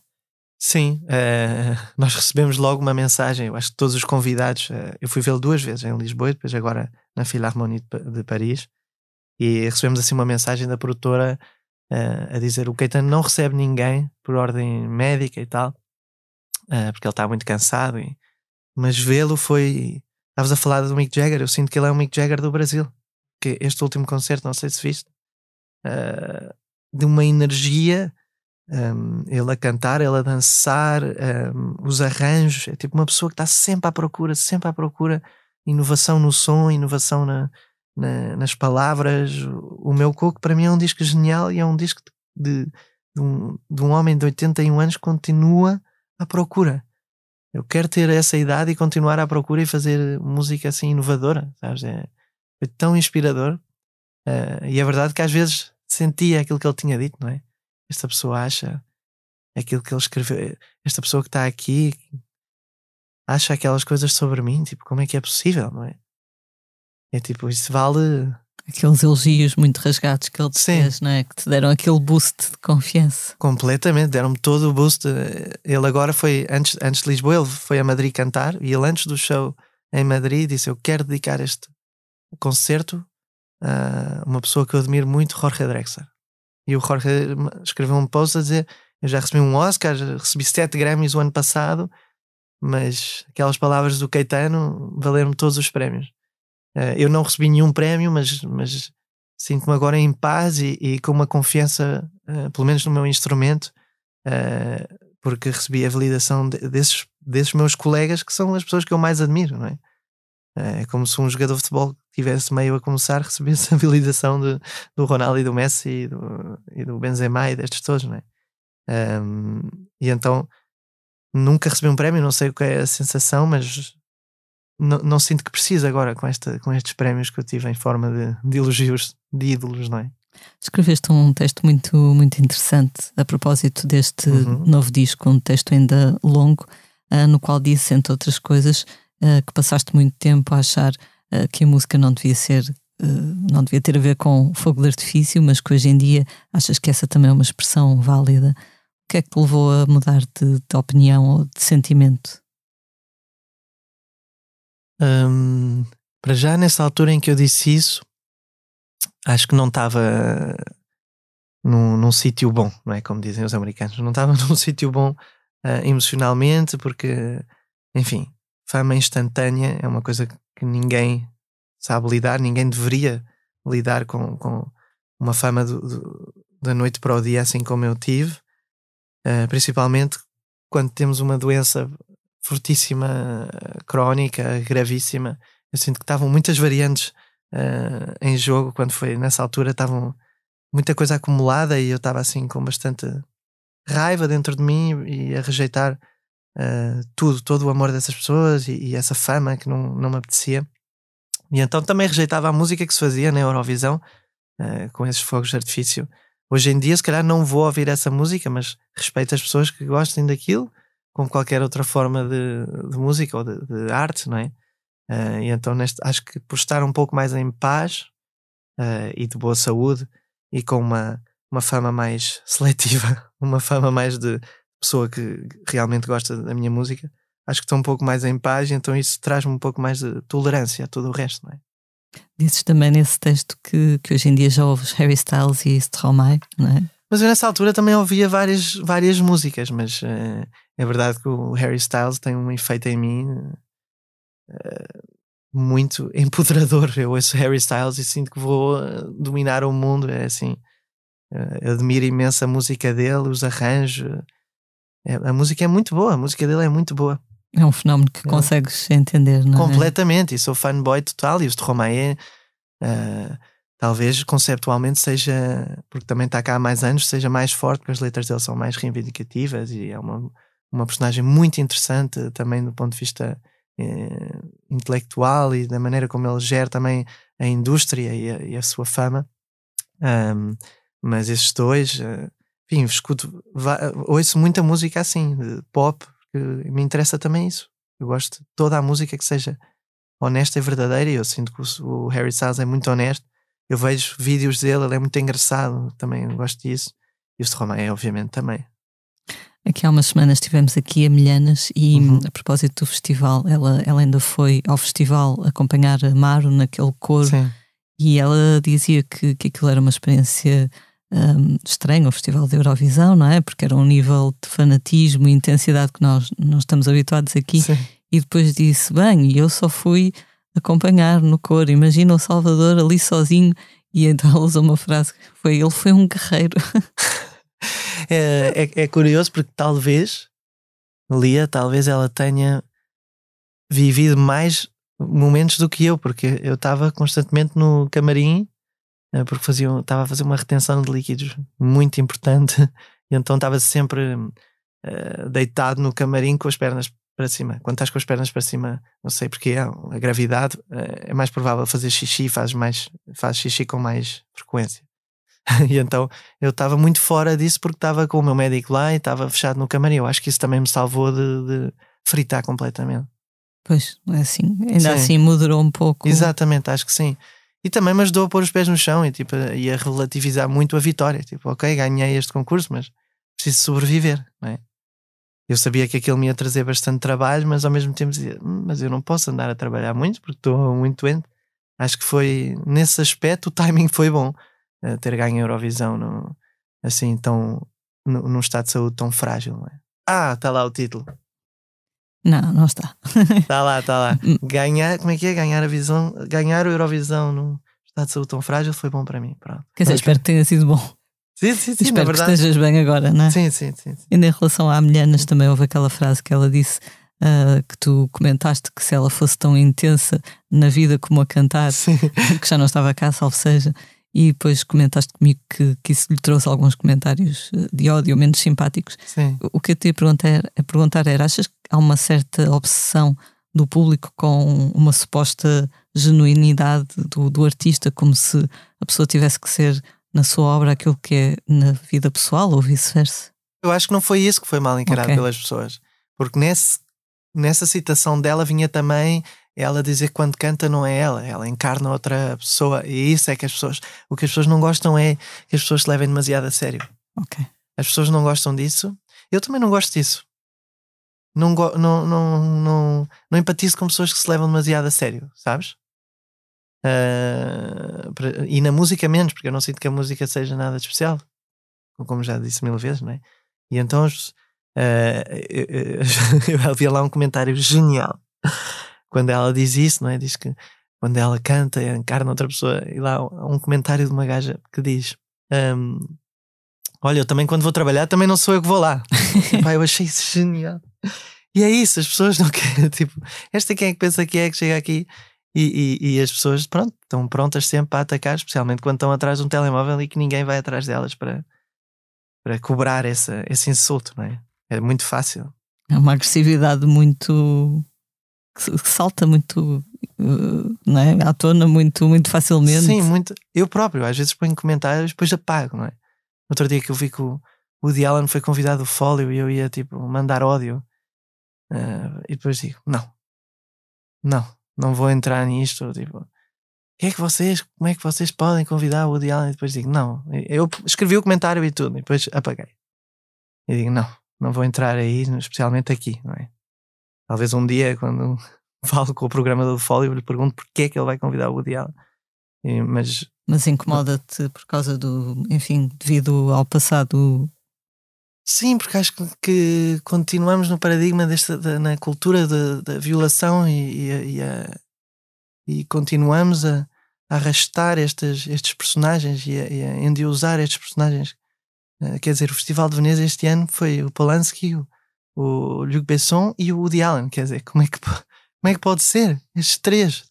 Sim, uh, nós recebemos logo uma mensagem. Eu acho que todos os convidados, uh, eu fui vê-lo duas vezes em Lisboa e depois agora na Philharmonie de, de Paris. E recebemos assim uma mensagem da produtora uh, a dizer o Caetano não recebe ninguém por ordem médica e tal, uh, porque ele está muito cansado. E, mas vê-lo foi. Estavas a falar do Mick Jagger, eu sinto que ele é o Mick Jagger do Brasil. Que este último concerto, não sei se viste, uh, de uma energia, um, ele a cantar, ele a dançar, um, os arranjos, é tipo uma pessoa que está sempre à procura, sempre à procura, inovação no som, inovação na, na, nas palavras. O meu coco para mim é um disco genial e é um disco de, de, um, de um homem de 81 anos que continua à procura. Eu quero ter essa idade e continuar à procura e fazer música assim inovadora, sabes? É, foi tão inspirador. Uh, e é verdade que às vezes sentia aquilo que ele tinha dito, não é? Esta pessoa acha aquilo que ele escreveu, esta pessoa que está aqui acha aquelas coisas sobre mim, tipo, como é que é possível, não é? É tipo, isso vale. Aqueles elogios muito rasgados que ele te Sim. fez, não é? Que te deram aquele boost de confiança. Completamente, deram-me todo o boost. Ele agora foi, antes, antes de Lisboa, ele foi a Madrid cantar e ele, antes do show em Madrid, disse: Eu quero dedicar este concerto a uma pessoa que eu admiro muito, Jorge Drexler. E o Jorge escreveu um post a dizer: Eu já recebi um Oscar, recebi sete Grammys o ano passado, mas aquelas palavras do Caetano valeram-me todos os prémios. Uh, eu não recebi nenhum prémio, mas, mas sinto-me agora em paz e, e com uma confiança, uh, pelo menos no meu instrumento, uh, porque recebi a validação de, desses, desses meus colegas que são as pessoas que eu mais admiro, não é? É como se um jogador de futebol tivesse meio a começar, recebesse a validação de, do Ronaldo e do Messi e do, e do Benzema e destes todos, não é? Um, e então nunca recebi um prémio, não sei o que é a sensação, mas não, não, sinto que preciso agora com, esta, com estes prémios que eu tive em forma de, de elogios de ídolos, não é? Escreveste um texto muito, muito interessante a propósito deste uhum. novo disco, um texto ainda longo, uh, no qual disse, entre outras coisas, uh, que passaste muito tempo a achar uh, que a música não devia ser, não devia ter a ver com fogo de artifício, mas que hoje em dia achas que essa também é uma expressão válida. O que é que te levou a mudar de, de opinião ou de sentimento? Hum, para já, nessa altura em que eu disse isso, acho que não estava num, num sítio bom, não é? Como dizem os americanos. Não estava num sítio bom uh, emocionalmente, porque, enfim, fama instantânea é uma coisa que ninguém sabe lidar, ninguém deveria lidar com, com uma fama do, do, da noite para o dia, assim como eu tive, uh, principalmente quando temos uma doença fortíssima, crónica, gravíssima. Eu sinto que estavam muitas variantes uh, em jogo quando foi nessa altura, estavam muita coisa acumulada e eu estava assim com bastante raiva dentro de mim e a rejeitar uh, tudo, todo o amor dessas pessoas e, e, essa fama que não, não me apetecia. E então também rejeitava a música que se fazia na Eurovisão uh, com esses fogos de artifício. Hoje em dia, se calhar, não vou ouvir essa música, mas respeito as pessoas que gostem daquilo, como qualquer outra forma de, de música ou de, de, arte, não é? Uh, e então, neste, acho que por estar um pouco mais em paz e de boa saúde, e com uma, uma fama mais seletiva, uma fama mais de pessoa que realmente gosta da minha música, acho que estou um pouco mais em paz, então isso traz-me um pouco mais de tolerância a todo o resto, não é? Dizes também nesse texto que, que hoje em dia já ouves Harry Styles e Stromae, não é? Mas eu nessa altura também ouvia várias, várias músicas, mas uh, é verdade que o Harry Styles tem um efeito em mim uh, muito empoderador. Eu ouço Harry Styles e sinto que vou eh, dominar o mundo. É assim, uh, admiro imenso a música dele, os arranjos. É, a música é muito boa, a música dele é muito boa. É um fenómeno que é. consegues entender, não é? Completamente, e sou fanboy total. E o Stromae, uh, talvez conceptualmente seja, porque também está cá há mais anos, seja mais forte, porque as letras dele são mais reivindicativas e é uma, uma personagem muito interessante também do ponto de vista eh, intelectual e da maneira como ele gera também a indústria e a, e a sua fama. Um, mas esses dois, uh, enfim, escuto, ouço muita música assim, pop, porque me interessa também isso. Eu gosto de toda a música que seja honesta e verdadeira. E eu sinto que o, o Harry Styles é muito honesto. Eu vejo vídeos dele, ele é muito engraçado, também gosto disso. E o Stromae, obviamente, também. Aqui há umas semanas estivemos aqui a Milhanas e uhum. a propósito do festival, ela, ela ainda foi ao festival acompanhar a Maro naquele coro Sim. e ela dizia que, que aquilo era uma experiência um, estranha, o festival da Eurovisão, não é? Porque era um nível de fanatismo e intensidade que nós não estamos habituados aqui. Sim. E depois disse: Bem, eu só fui acompanhar no coro, imagina o Salvador ali sozinho. E então ela usou uma frase que foi: Ele foi um guerreiro. é, é, é curioso porque talvez Lia, talvez ela tenha vivido mais momentos do que eu, porque eu estava constantemente no camarim, eh, porque fazia, estava a fazer uma retenção de líquidos muito importante, e então estava sempre uh, deitado no camarim com as pernas para cima. Quando estás com as pernas para cima, não sei porque a gravidade uh, é mais provável fazer xixi, faz mais, faz xixi com mais frequência. e então eu estava muito fora disso porque estava com o meu médico lá e estava fechado no camarim. Eu acho que isso também me salvou de, de fritar completamente. Pois, é assim, ainda sim. assim moderou um pouco. Exatamente, acho que sim. E também me ajudou a pôr os pés no chão e, tipo, e a relativizar muito a vitória. Tipo, ok, ganhei este concurso, mas preciso sobreviver, não é? Eu sabia que aquilo me ia trazer bastante trabalho, mas ao mesmo tempo dizia, hum, mas eu não posso andar a trabalhar muito porque estou muito doente. Acho que foi, nesse aspecto, o timing foi bom ter ganho a Eurovisão no, assim tão no, num estado de saúde tão frágil, não é? Ah, está lá o título. Não, não está. Está lá, está lá. Hum. Ganhar, como é que é? Ganhar a visão, ganhar o Eurovisão num estado de saúde tão frágil foi bom para mim. Pronto. Quer dizer, espero que tenha sido bom. Sim, sim, sim. Espero que estejas bem agora, não é? Sim, sim, sim. sim. Ainda em relação à Milhanas, também houve aquela frase que ela disse uh, que tu comentaste que se ela fosse tão intensa na vida como a cantar, sim. que já não estava cá, salvo seja, e depois comentaste comigo que, que isso lhe trouxe alguns comentários eh, de ódio menos simpáticos. Sim. O que eu te ia perguntar, a perguntar era: achas que há uma certa obsessão do público com uma suposta genuinidade do, do artista, como se a pessoa tivesse que ser na sua obra aquilo que é na vida pessoal ou vice-versa? Eu acho que não foi isso que foi mal encarado okay. pelas pessoas, porque nesse, nessa citação dela vinha também ela dizer que quando canta não é ela, ela encarna outra pessoa. E isso é que as pessoas. O que as pessoas não gostam é que as pessoas se levem demasiado a sério. As pessoas não gostam disso Eu também não gosto disso. Não, go, não, não, não, não empatizo com pessoas que se levam demasiado a sério, sabes? Uh, e na música menos, porque eu não sinto que a música seja nada de especial, como já disse mil vezes, não é? E então uh, eu, eu havia lá um comentário genial quando ela diz isso, não é? Diz que quando ela canta encarna outra pessoa, e lá há um comentário de uma gaja que diz: um, Olha, eu também quando vou trabalhar também não sou eu que vou lá. Pai, eu achei isso genial. E é isso, as pessoas não querem, tipo, esta quem é que pensa que é que chega aqui e, e, e, as pessoas, pronto, estão prontas sempre para atacar, especialmente quando estão atrás de um telemóvel e que ninguém vai atrás delas para, para cobrar essa, esse insulto, não é? É muito fácil. É uma agressividade muito. Que salta muito uh, não é? à tona muito, muito facilmente. Sim, muito. Eu próprio, às vezes ponho comentários depois apago, não é? Outro dia que eu vi que o Woody Allen foi convidado ao Fólio e eu ia tipo mandar ódio uh, e depois digo: não, não, não vou entrar nisto. Tipo, que é que vocês, como é que vocês podem convidar o Woody Allen? E depois digo, não. Eu escrevi o comentário e tudo, e depois apaguei. E digo, não, não vou entrar aí, especialmente aqui, não é? Talvez um dia, quando falo com o programador do Folio, lhe pergunto porquê é que ele vai convidar o Woody Allen. E, mas mas incomoda-te por causa do, enfim, devido ao passado Sim, porque acho que continuamos no paradigma desta da, na cultura da, violação e, e, e, a, e continuamos a, a, arrastar estes, estes personagens e a, e a endeusar estes personagens. Uh, quer dizer, o Festival de Veneza este ano foi o Polanski, o, o Luc Besson e o Woody Allen. Quer dizer, como é que, como é que pode ser? Estes três,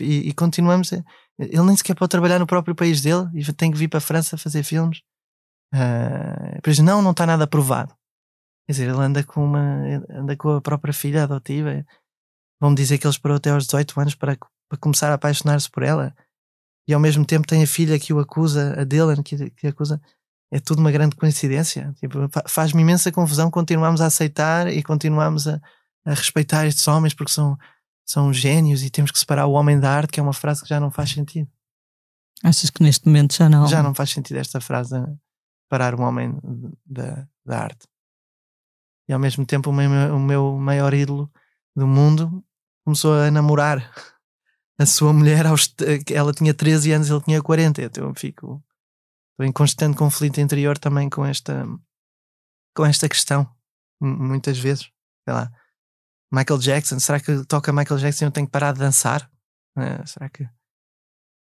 e, e, continuamos. A, ele nem sequer pode trabalhar no próprio país dele e tem que vir para a França fazer filmes. Uh, por não, não está nada aprovado. Quer dizer, ele anda com, uma, anda com a própria filha adotiva. Vão dizer que ele esperou até aos 18 anos para, para começar a apaixonar-se por ela. E ao mesmo tempo tem a filha que o acusa, a Dylan, que, que acusa. É tudo uma grande coincidência. Tipo, Faz-me imensa confusão continuamos a aceitar e continuamos a, a respeitar estes homens porque são, são gênios e temos que separar o homem da arte, que é uma frase que já não faz sentido. Achas que neste momento já não? Já não faz sentido esta frase parar um homem da, da arte. E ao mesmo tempo o meu, o meu maior ídolo do mundo começou a namorar a sua mulher aos, ela tinha 13 anos ele tinha 40 então eu fico estou em constante conflito interior também com esta com esta questão muitas vezes sei lá Michael Jackson será que toca Michael Jackson e eu tenho que parar de dançar é, será que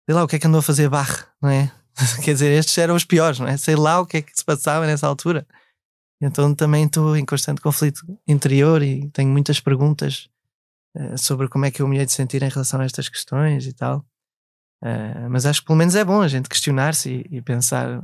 sei lá o que é que andou a fazer barre não é Quer dizer, estes eram os piores, não é? Sei lá o que é que se passava nessa altura. Então também estou em constante conflito interior e tenho muitas perguntas uh, sobre como é que eu me hei de sentir em relação a estas questões e tal. Uh, mas acho que pelo menos é bom a gente questionar-se e, e, pensar: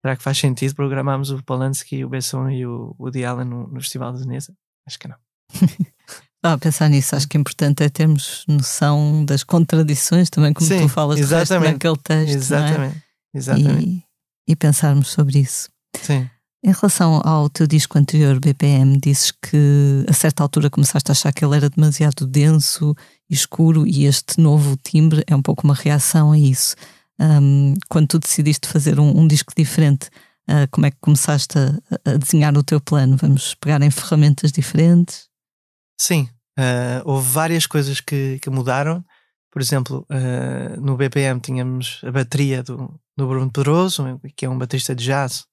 será que faz sentido programarmos o Polanski, o Besson e o Woody Allen no, no Festival de Veneza? Acho que não. Estava a pensar nisso, acho que é importante é termos noção das contradições também, como Sim, tu falas exatamente, naquele texto. Exatamente, é? exatamente. E, e, pensarmos sobre isso. Sim. Em relação ao teu disco anterior, BPM, dizes que a certa altura começaste a achar que ele era demasiado denso e escuro, e este novo timbre é um pouco uma reação a isso. Um, quando tu decidiste fazer um, um disco diferente, uh, como é que começaste a, a desenhar o teu plano? Vamos pegar em ferramentas diferentes? Sim, uh, houve várias coisas que, que mudaram. Por exemplo, uh, no BPM tínhamos a bateria do, do Bruno Pedroso, que é um baterista de jazz,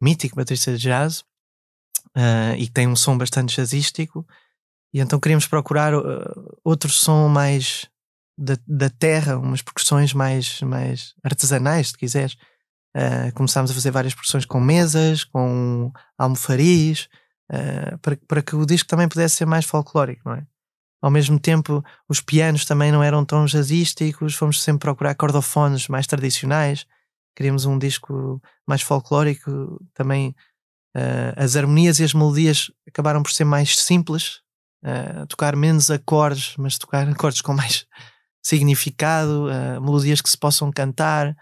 mítico baterista de jazz, uh, e que tem um som bastante jazzístico. E então queríamos procurar outro som mais da, da terra, umas percussões mais, mais artesanais, se quiseres. Uh, começámos a fazer várias percussões com mesas, com almofaris, uh, para, para que o disco também pudesse ser mais folclórico, não é? Ao mesmo tempo, os pianos também não eram tão jazzísticos, fomos sempre procurar cordofones mais tradicionais, queríamos um disco mais folclórico, também uh, as harmonias e as melodias acabaram por ser mais simples, uh, tocar menos acordes, mas tocar acordes com mais significado, uh, melodias que se possam cantar,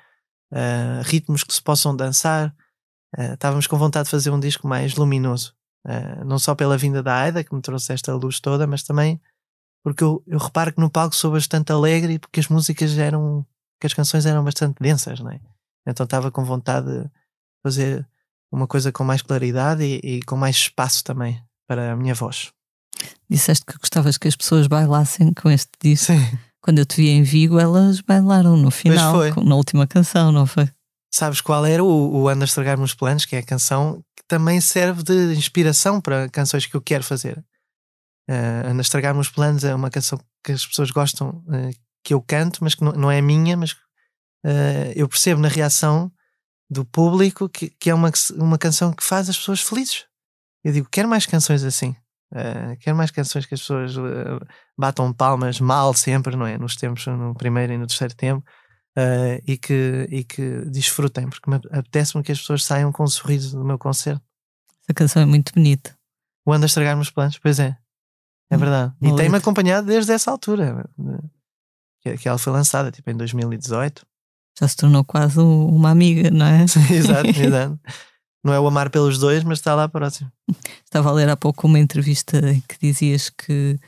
ritmos que se possam dançar. estávamos com vontade de fazer um disco mais luminoso. Não só pela vinda da Aida, que me trouxe esta luz toda, mas também porque eu, eu reparo que no palco sou bastante alegre e porque as músicas eram, que as canções eram bastante densas, não é? Então estava com vontade de fazer uma coisa com mais claridade e, e com mais espaço também para a minha voz. Disseste que gostavas que as pessoas bailassem com este disco. Sim. Quando eu te vi em Vigo, elas bailaram no final, na última canção, não foi? Sabes qual era o, o Anda a Estragar Meus Planos, que é a canção que também serve de inspiração para canções que eu quero fazer. Uh, Anda a Estragar Meus Planos é uma canção que as pessoas gostam uh, que eu canto, mas que não, não é minha, mas uh, eu percebo na reação do público que, que é uma, uma canção que faz as pessoas felizes. Eu digo, quero mais canções assim. Uh, quero mais canções que as pessoas uh, batam palmas mal sempre, não é? Nos tempos, no primeiro e no terceiro tempo. Uh, e, que, e que desfrutem, porque me apetece-me que as pessoas saiam com um sorriso do meu concerto. Essa canção é muito bonita. O Anda estragar meus planos, pois é, é verdade. Uma e tem-me acompanhado desde essa altura, que, que ela foi lançada, tipo em 2018. Já se tornou quase um- uma amiga, não é? exato, exato. Não é o amar pelos dois, mas está lá próximo. Estava a ler há pouco uma entrevista em que dizias que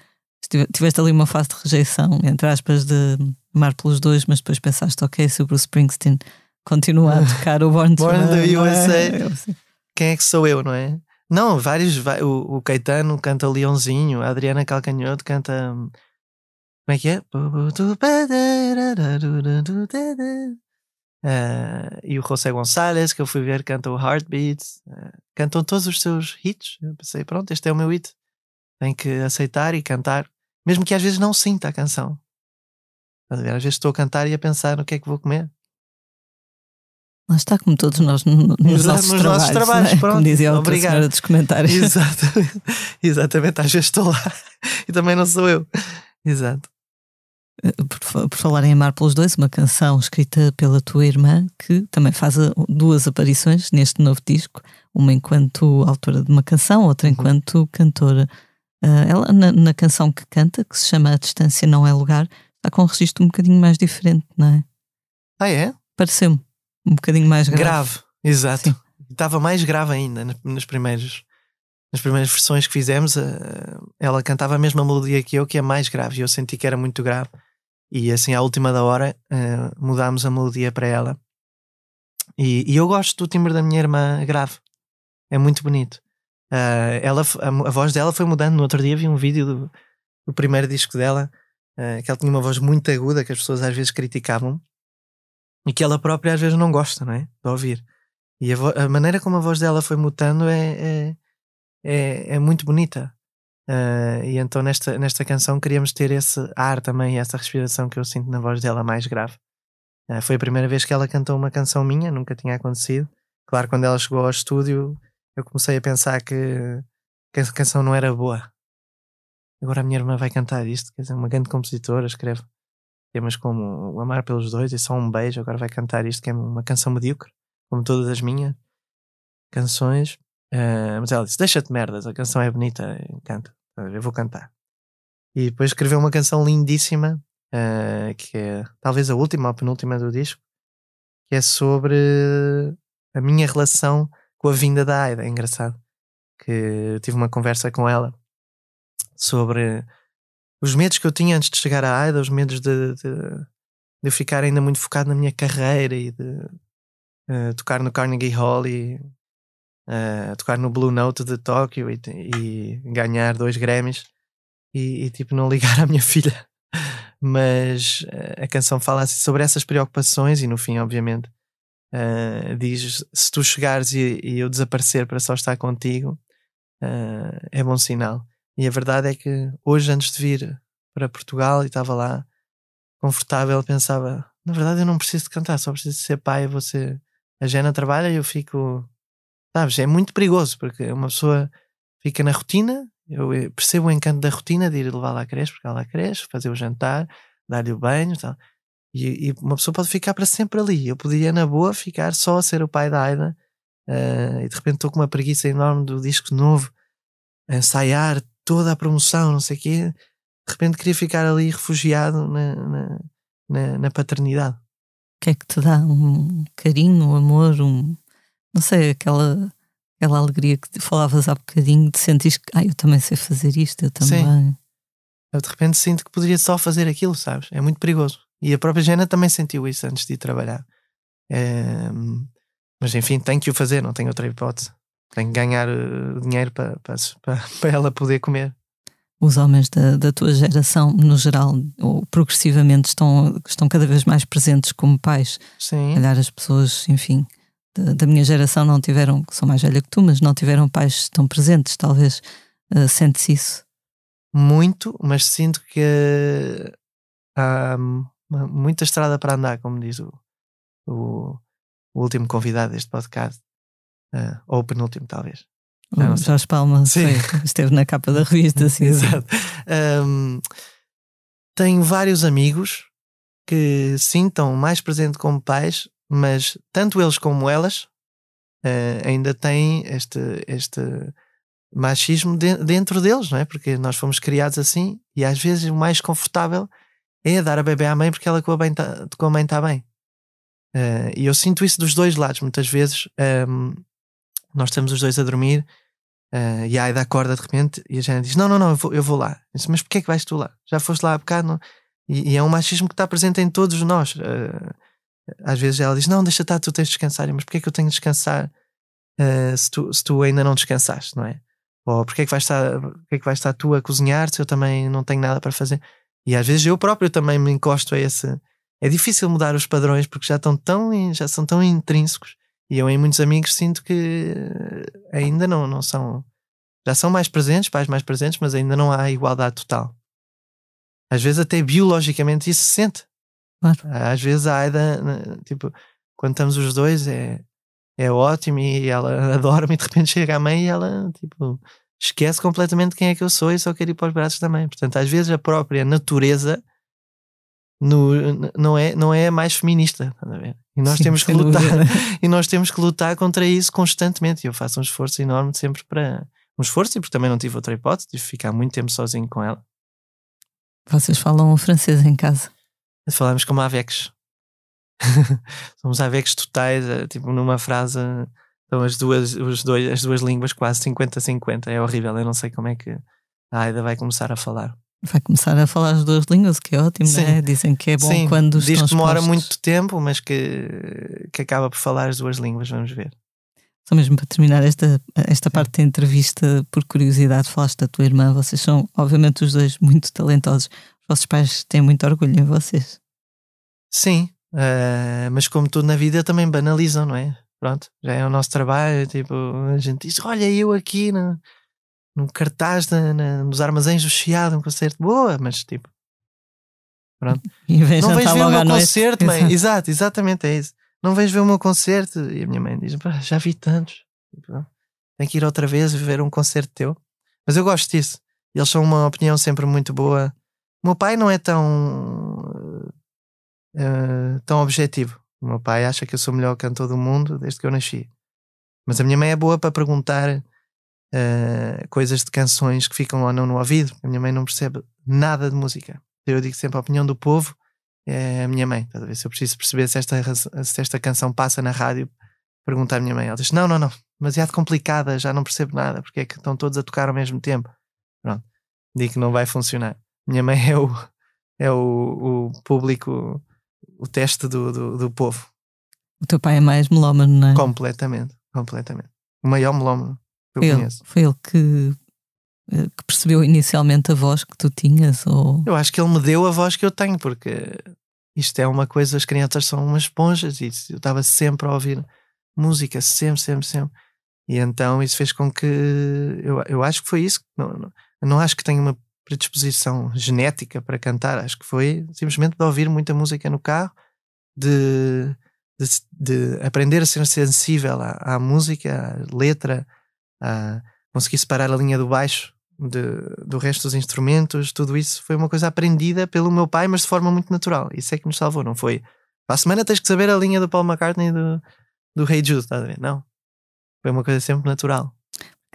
tiveste ali uma fase de rejeição, entre aspas, de amar pelos dois, mas depois pensaste, ok, se o Bruce Springsteen continua a tocar o Born to Born the é? USA. Assim, Quem é que sou eu, não é? Não, vários. O, o Caetano canta Leãozinho, a Adriana Calcanhoto canta. Como é que é? Ah, e o José Gonçalves, que eu fui ver, canta o Heartbeats. ah, cantam todos os seus hits. Eu pensei, pronto, este é o meu hit. Tenho que aceitar e cantar, mesmo que às vezes não sinta a canção. Às vezes estou a cantar e a pensar no que é que vou comer. Lá está, como todos nós no- nos, Exato, nossos, nos trabalhos, nossos trabalhos, não é? pronto. Como dizia a outra senhora dos comentários. Exatamente. Exatamente, às vezes estou lá e também não sou eu. Exato. Por, fa- por falar em Amar pelos Dois, uma canção escrita pela tua irmã que também faz a- duas aparições neste novo disco, uma enquanto autora de uma canção, outra Uhum. enquanto cantora. Ah, ela, na, na canção que canta, que se chama A Distância Não É Lugar, está com um registro um bocadinho mais diferente, não é? Ah, é? Pareceu-me um bocadinho mais grave. Grave, exato. Sim. Estava mais grave ainda nas, primeiras nas primeiras versões que fizemos. eh, ela cantava a mesma melodia que eu, que é mais grave, e eu senti que era muito grave. E assim, à última da hora, eh, mudámos a melodia para ela. E, e eu gosto do timbre da minha irmã grave, é muito bonito. Eh, ela, a, a voz dela foi mudando. No outro dia vi um vídeo do, do primeiro disco dela, eh, que ela tinha uma voz muito aguda que as pessoas às vezes criticavam e que ela própria às vezes não gosta, não é? De ouvir. E a, a maneira como a voz dela foi mutando é, é, é, é muito bonita. Ah, e então nesta, nesta canção queríamos ter esse ar também, essa respiração que eu sinto na voz dela mais grave. Ah, foi a primeira vez que ela cantou uma canção minha, nunca tinha acontecido. Claro, quando ela chegou ao estúdio, eu comecei a pensar que, que essa canção não era boa. Agora a minha irmã vai cantar isto, quer dizer, uma grande compositora, escreve temas como o Amar pelos Dois e Só um Beijo, agora vai cantar isto, que é uma canção medíocre, como todas as minhas canções. Ah, mas ela disse: Deixa-te merdas, a canção é bonita, canta, eu vou cantar. E depois escreveu uma canção lindíssima, ah, que é talvez a última ou penúltima do disco, que é sobre a minha relação com a vinda da Aida. É engraçado que eu tive uma conversa com ela sobre os medos que eu tinha antes de chegar à AIDA, os medos de, de, de eu ficar ainda muito focado na minha carreira e de eh, tocar no Carnegie Hall e eh, tocar no Blue Note de Tóquio e, e ganhar dois Grammys e, e, tipo não ligar à minha filha. Mas eh, a canção fala assim sobre essas preocupações e no fim, obviamente, eh, diz se tu chegares e, e eu desaparecer para só estar contigo, é bom sinal. E a verdade é que hoje, antes de vir para Portugal e estava lá confortável, pensava: na verdade, eu não preciso de cantar, só preciso de ser pai. Você, a Jana trabalha e eu fico, sabes? É muito perigoso porque uma pessoa fica na rotina. Eu eh, percebo o encanto da rotina de ir levá-la à creche, porque ela cresce, fazer o jantar, dar-lhe o banho tal. E, e uma pessoa pode ficar para sempre ali. Eu podia, na boa, ficar só a ser o pai da Aida eh, e de repente estou com uma preguiça enorme do disco novo, a ensaiar toda a promoção, não sei o quê. De repente queria ficar ali refugiado na, na, na, na paternidade. O que é que te dá um carinho, um amor, um não sei, aquela, aquela alegria que falavas há bocadinho de sentir que ah, eu também sei fazer isto, eu também. Sim. Eu de repente sinto que poderia só fazer aquilo, sabes? É muito perigoso. E a própria Jana também sentiu isso antes de ir trabalhar. É, Mas enfim, tenho que o fazer, não tenho outra hipótese. Tenho que ganhar uh, dinheiro para, para, para ela poder comer. Os homens da, da tua geração, no geral, ou progressivamente, estão, estão cada vez mais presentes como pais. Sim. Calhar as pessoas, enfim, da, da, minha geração não tiveram, que sou mais velha que tu, mas não tiveram pais tão presentes, talvez. Uh, Sentes isso? Muito, mas sinto que há muita estrada para andar, como diz o, o, o último convidado deste podcast. Uh, ou o penúltimo, talvez. O Jorge Palma foi, esteve na capa da revista. Assim, Exato. Um, tenho vários amigos que sintam mais presente como pais, mas tanto eles como elas uh, ainda têm este, este machismo de, dentro deles, não é? Porque nós fomos criados assim e às vezes o mais confortável é dar a bebê à mãe porque ela com a, bem tá, com a mãe está bem. Uh, e eu sinto isso dos dois lados. Muitas vezes um, nós estamos os dois a dormir uh, e a Aida acorda de repente e a Jana diz: Não, não, não, eu vou, eu vou lá. Eu disse, Mas porquê é que vais tu lá? Já foste lá há bocado? Não? E, e, é um machismo que está presente em todos nós. Uh, às vezes ela diz: Não, deixa estar, tu tens de descansar. Mas porquê é que eu tenho de descansar se, tu, se tu ainda não descansaste, não é? Ou porquê é que vais estar, porquê é que vais estar tu a cozinhar se eu também não tenho nada para fazer? E às vezes eu próprio também me encosto a esse. É difícil mudar os padrões porque já estão tão, já são tão intrínsecos. E eu em muitos amigos sinto que ainda não, não são. Já são mais presentes, pais mais presentes, mas ainda não há igualdade total. Às vezes até biologicamente isso se sente. Claro. Às vezes a Aida, tipo, quando estamos os dois é, é ótimo e ela adora-me e de repente chega a mãe e ela, tipo, esquece completamente quem é que eu sou e só quer ir para os braços mãe. Portanto, às vezes a própria natureza no, não, é, não é mais feminista. E nós Sim, temos que lutar e nós temos que lutar contra isso constantemente. E eu faço um esforço enorme sempre para um esforço e porque também não tive outra hipótese, tive de ficar muito tempo sozinho com ela. Vocês falam francês em casa? Falamos como avex. Somos avex totais, eh, tipo numa frase então as duas, os dois, as duas línguas quase 50-50. É horrível. Eu não sei como é que a Aida vai começar a falar. Vai começar a falar as duas línguas, que é ótimo, Sim. né? Dizem que é bom Sim. quando Diz que demora muito tempo, mas que, que acaba por falar as duas línguas. Vamos ver. Só mesmo para terminar esta, esta parte da entrevista, por curiosidade, falaste da tua irmã. Vocês são, obviamente, os dois muito talentosos. Os vossos pais têm muito orgulho em vocês. Sim, uh, mas como tudo na vida, também banalizam, não é? pronto, já é o nosso trabalho. Tipo, a gente diz: Olha, eu aqui no, no cartaz na, na, nos armazéns do Chiado, um concerto, boa, mas tipo, pronto. não vais ver o meu concerto, mãe. Exato, exatamente é isso. Não vais ver o meu concerto. E a minha mãe diz: Já vi tantos, tipo, tem que ir outra vez ver um concerto teu. Mas eu gosto disso. Eles são uma opinião sempre muito boa. O meu pai não é tão. Uh, tão objetivo. O meu pai acha que eu sou o melhor cantor do mundo desde que eu nasci. Mas a minha mãe é boa para perguntar uh, coisas de canções que ficam ou não no ouvido. A minha mãe não percebe nada de música. Eu digo sempre a opinião do povo é a minha mãe. Se eu preciso perceber se esta, se esta canção passa na rádio, pergunto à minha mãe. Ela diz: Não, não, não, demasiado complicada, já não percebo nada, porque é que estão todos a tocar ao mesmo tempo. Pronto, digo que não vai funcionar. Minha mãe é o, é o, o público o teste do, do, do, povo. O teu pai é mais melómano, não é? Completamente, completamente. O maior melómano que eu foi conheço. Ele, foi ele que, eh, que percebeu inicialmente a voz que tu tinhas? Ou... Eu acho que ele me deu a voz que eu tenho, porque isto é uma coisa, as crianças são umas esponjas e eu estava sempre a ouvir música, sempre, sempre, sempre. E então isso fez com que eu, eu acho que foi isso. Não, não, não acho que tenho uma predisposição genética para cantar, acho que foi simplesmente de ouvir muita música no carro, de, de, de aprender a ser sensível à, à, música, à letra, a conseguir separar a linha do baixo de, do resto dos instrumentos, tudo isso foi uma coisa aprendida pelo meu pai, mas de forma muito natural. Isso é que nos salvou, não foi? Para a semana tens que saber a linha do Paul McCartney e do, do Hey Jude, ver? Não. Foi uma coisa sempre natural.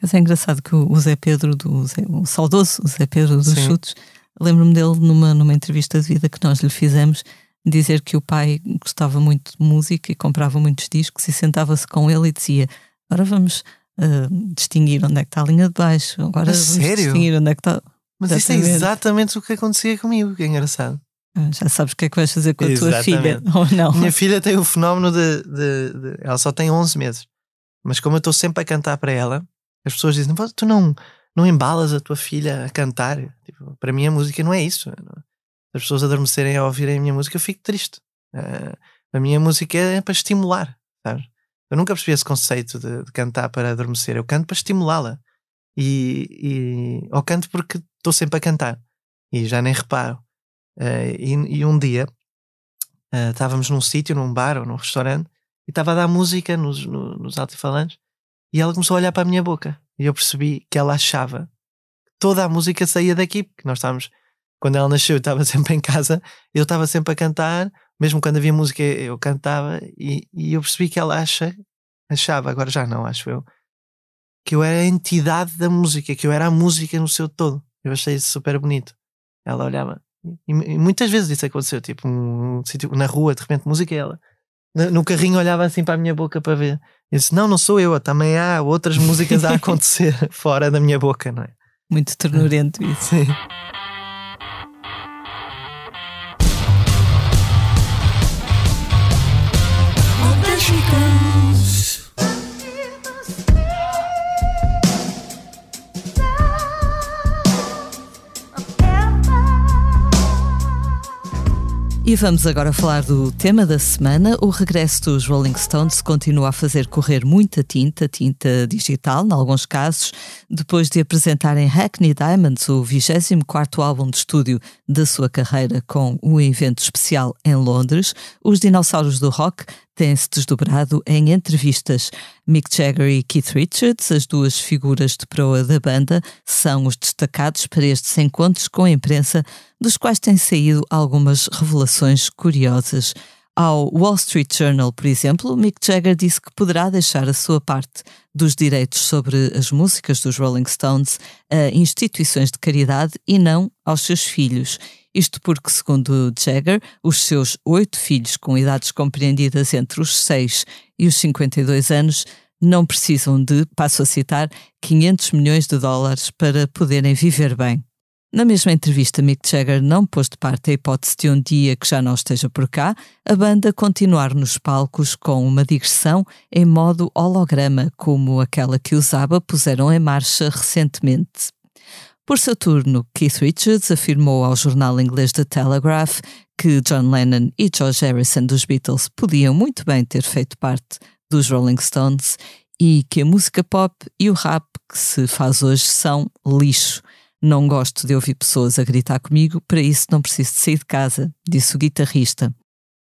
Mas é engraçado que o Zé Pedro, do Zé, o saudoso Zé Pedro dos Sim. Chutes, lembro-me dele numa, numa entrevista de vida que nós lhe fizemos, dizer que o pai gostava muito de música e comprava muitos discos e sentava-se com ele e dizia: Agora vamos uh, distinguir onde é que está a linha de baixo, agora a vamos sério? distinguir onde é que está. Mas isso é exatamente o que acontecia comigo, que é engraçado. Ah, já sabes o que é que vais fazer com a tua filha, ou não? Minha filha tem o fenómeno de, de, de, Ela só tem 11 meses. Mas como eu estou sempre a cantar para ela, as pessoas dizem: Tu não, não embalas a tua filha a cantar? Tipo, para mim a música não é isso. As pessoas adormecerem a ouvirem a minha música, eu fico triste. Uh, a minha música é para estimular, sabes? Eu nunca percebi esse conceito de, de cantar para adormecer. Eu canto para estimulá-la. E, e ou canto porque estou sempre a cantar e já nem reparo. Uh, e, e, um dia uh, estávamos num sítio, num bar ou num restaurante, e estava a dar música nos, no, nos altifalantes, e ela começou a olhar para a minha boca. E eu percebi que ela achava que toda a música saía daqui, porque nós estávamos, quando ela nasceu, eu estava sempre em casa, eu estava sempre a cantar, mesmo quando havia música eu cantava, e, e eu percebi que ela acha, achava, agora já não, acho eu, que eu era a entidade da música, que eu era a música no seu todo. Eu achei isso super bonito. Ela olhava. E, e muitas vezes isso aconteceu, tipo, um, um na rua, de repente, música é ela. No, no, carrinho olhava assim para a minha boca para ver. Eu disse: Não, não sou eu, também há outras músicas a acontecer fora da minha boca, não é? Muito ternurento isso. Sim. E vamos agora falar do tema da semana. O regresso dos Rolling Stones continua a fazer correr muita tinta, tinta digital, em alguns casos, depois de apresentarem Hackney Diamonds, o 24 álbum de estúdio da sua carreira, com um evento especial em Londres. Os dinossauros do rock têm-se desdobrado em entrevistas. Mick Jagger e Keith Richards, as duas figuras de proa da banda, são os destacados para estes encontros com a imprensa, dos quais têm saído algumas revelações curiosas. Ao Wall Street Journal, por exemplo, Mick Jagger disse que poderá deixar a sua parte dos direitos sobre as músicas dos Rolling Stones a instituições de caridade e não aos seus filhos. Isto porque, segundo Jagger, os seus oito filhos com idades compreendidas entre os 6 e os 52 anos não precisam de, passo a citar, 500 milhões de dólares para poderem viver bem. Na mesma entrevista, Mick Jagger não pôs de parte a hipótese de um dia que já não esteja por cá, a banda continuar nos palcos com uma digressão em modo holograma, como aquela que os ABBA puseram em marcha recentemente. Por seu turno, Keith Richards afirmou ao jornal inglês The Telegraph que John Lennon e George Harrison dos Beatles podiam muito bem ter feito parte dos Rolling Stones e que a música pop e o rap que se faz hoje são lixo. Não gosto de ouvir pessoas a gritar comigo, para isso não preciso de sair de casa, disse o guitarrista.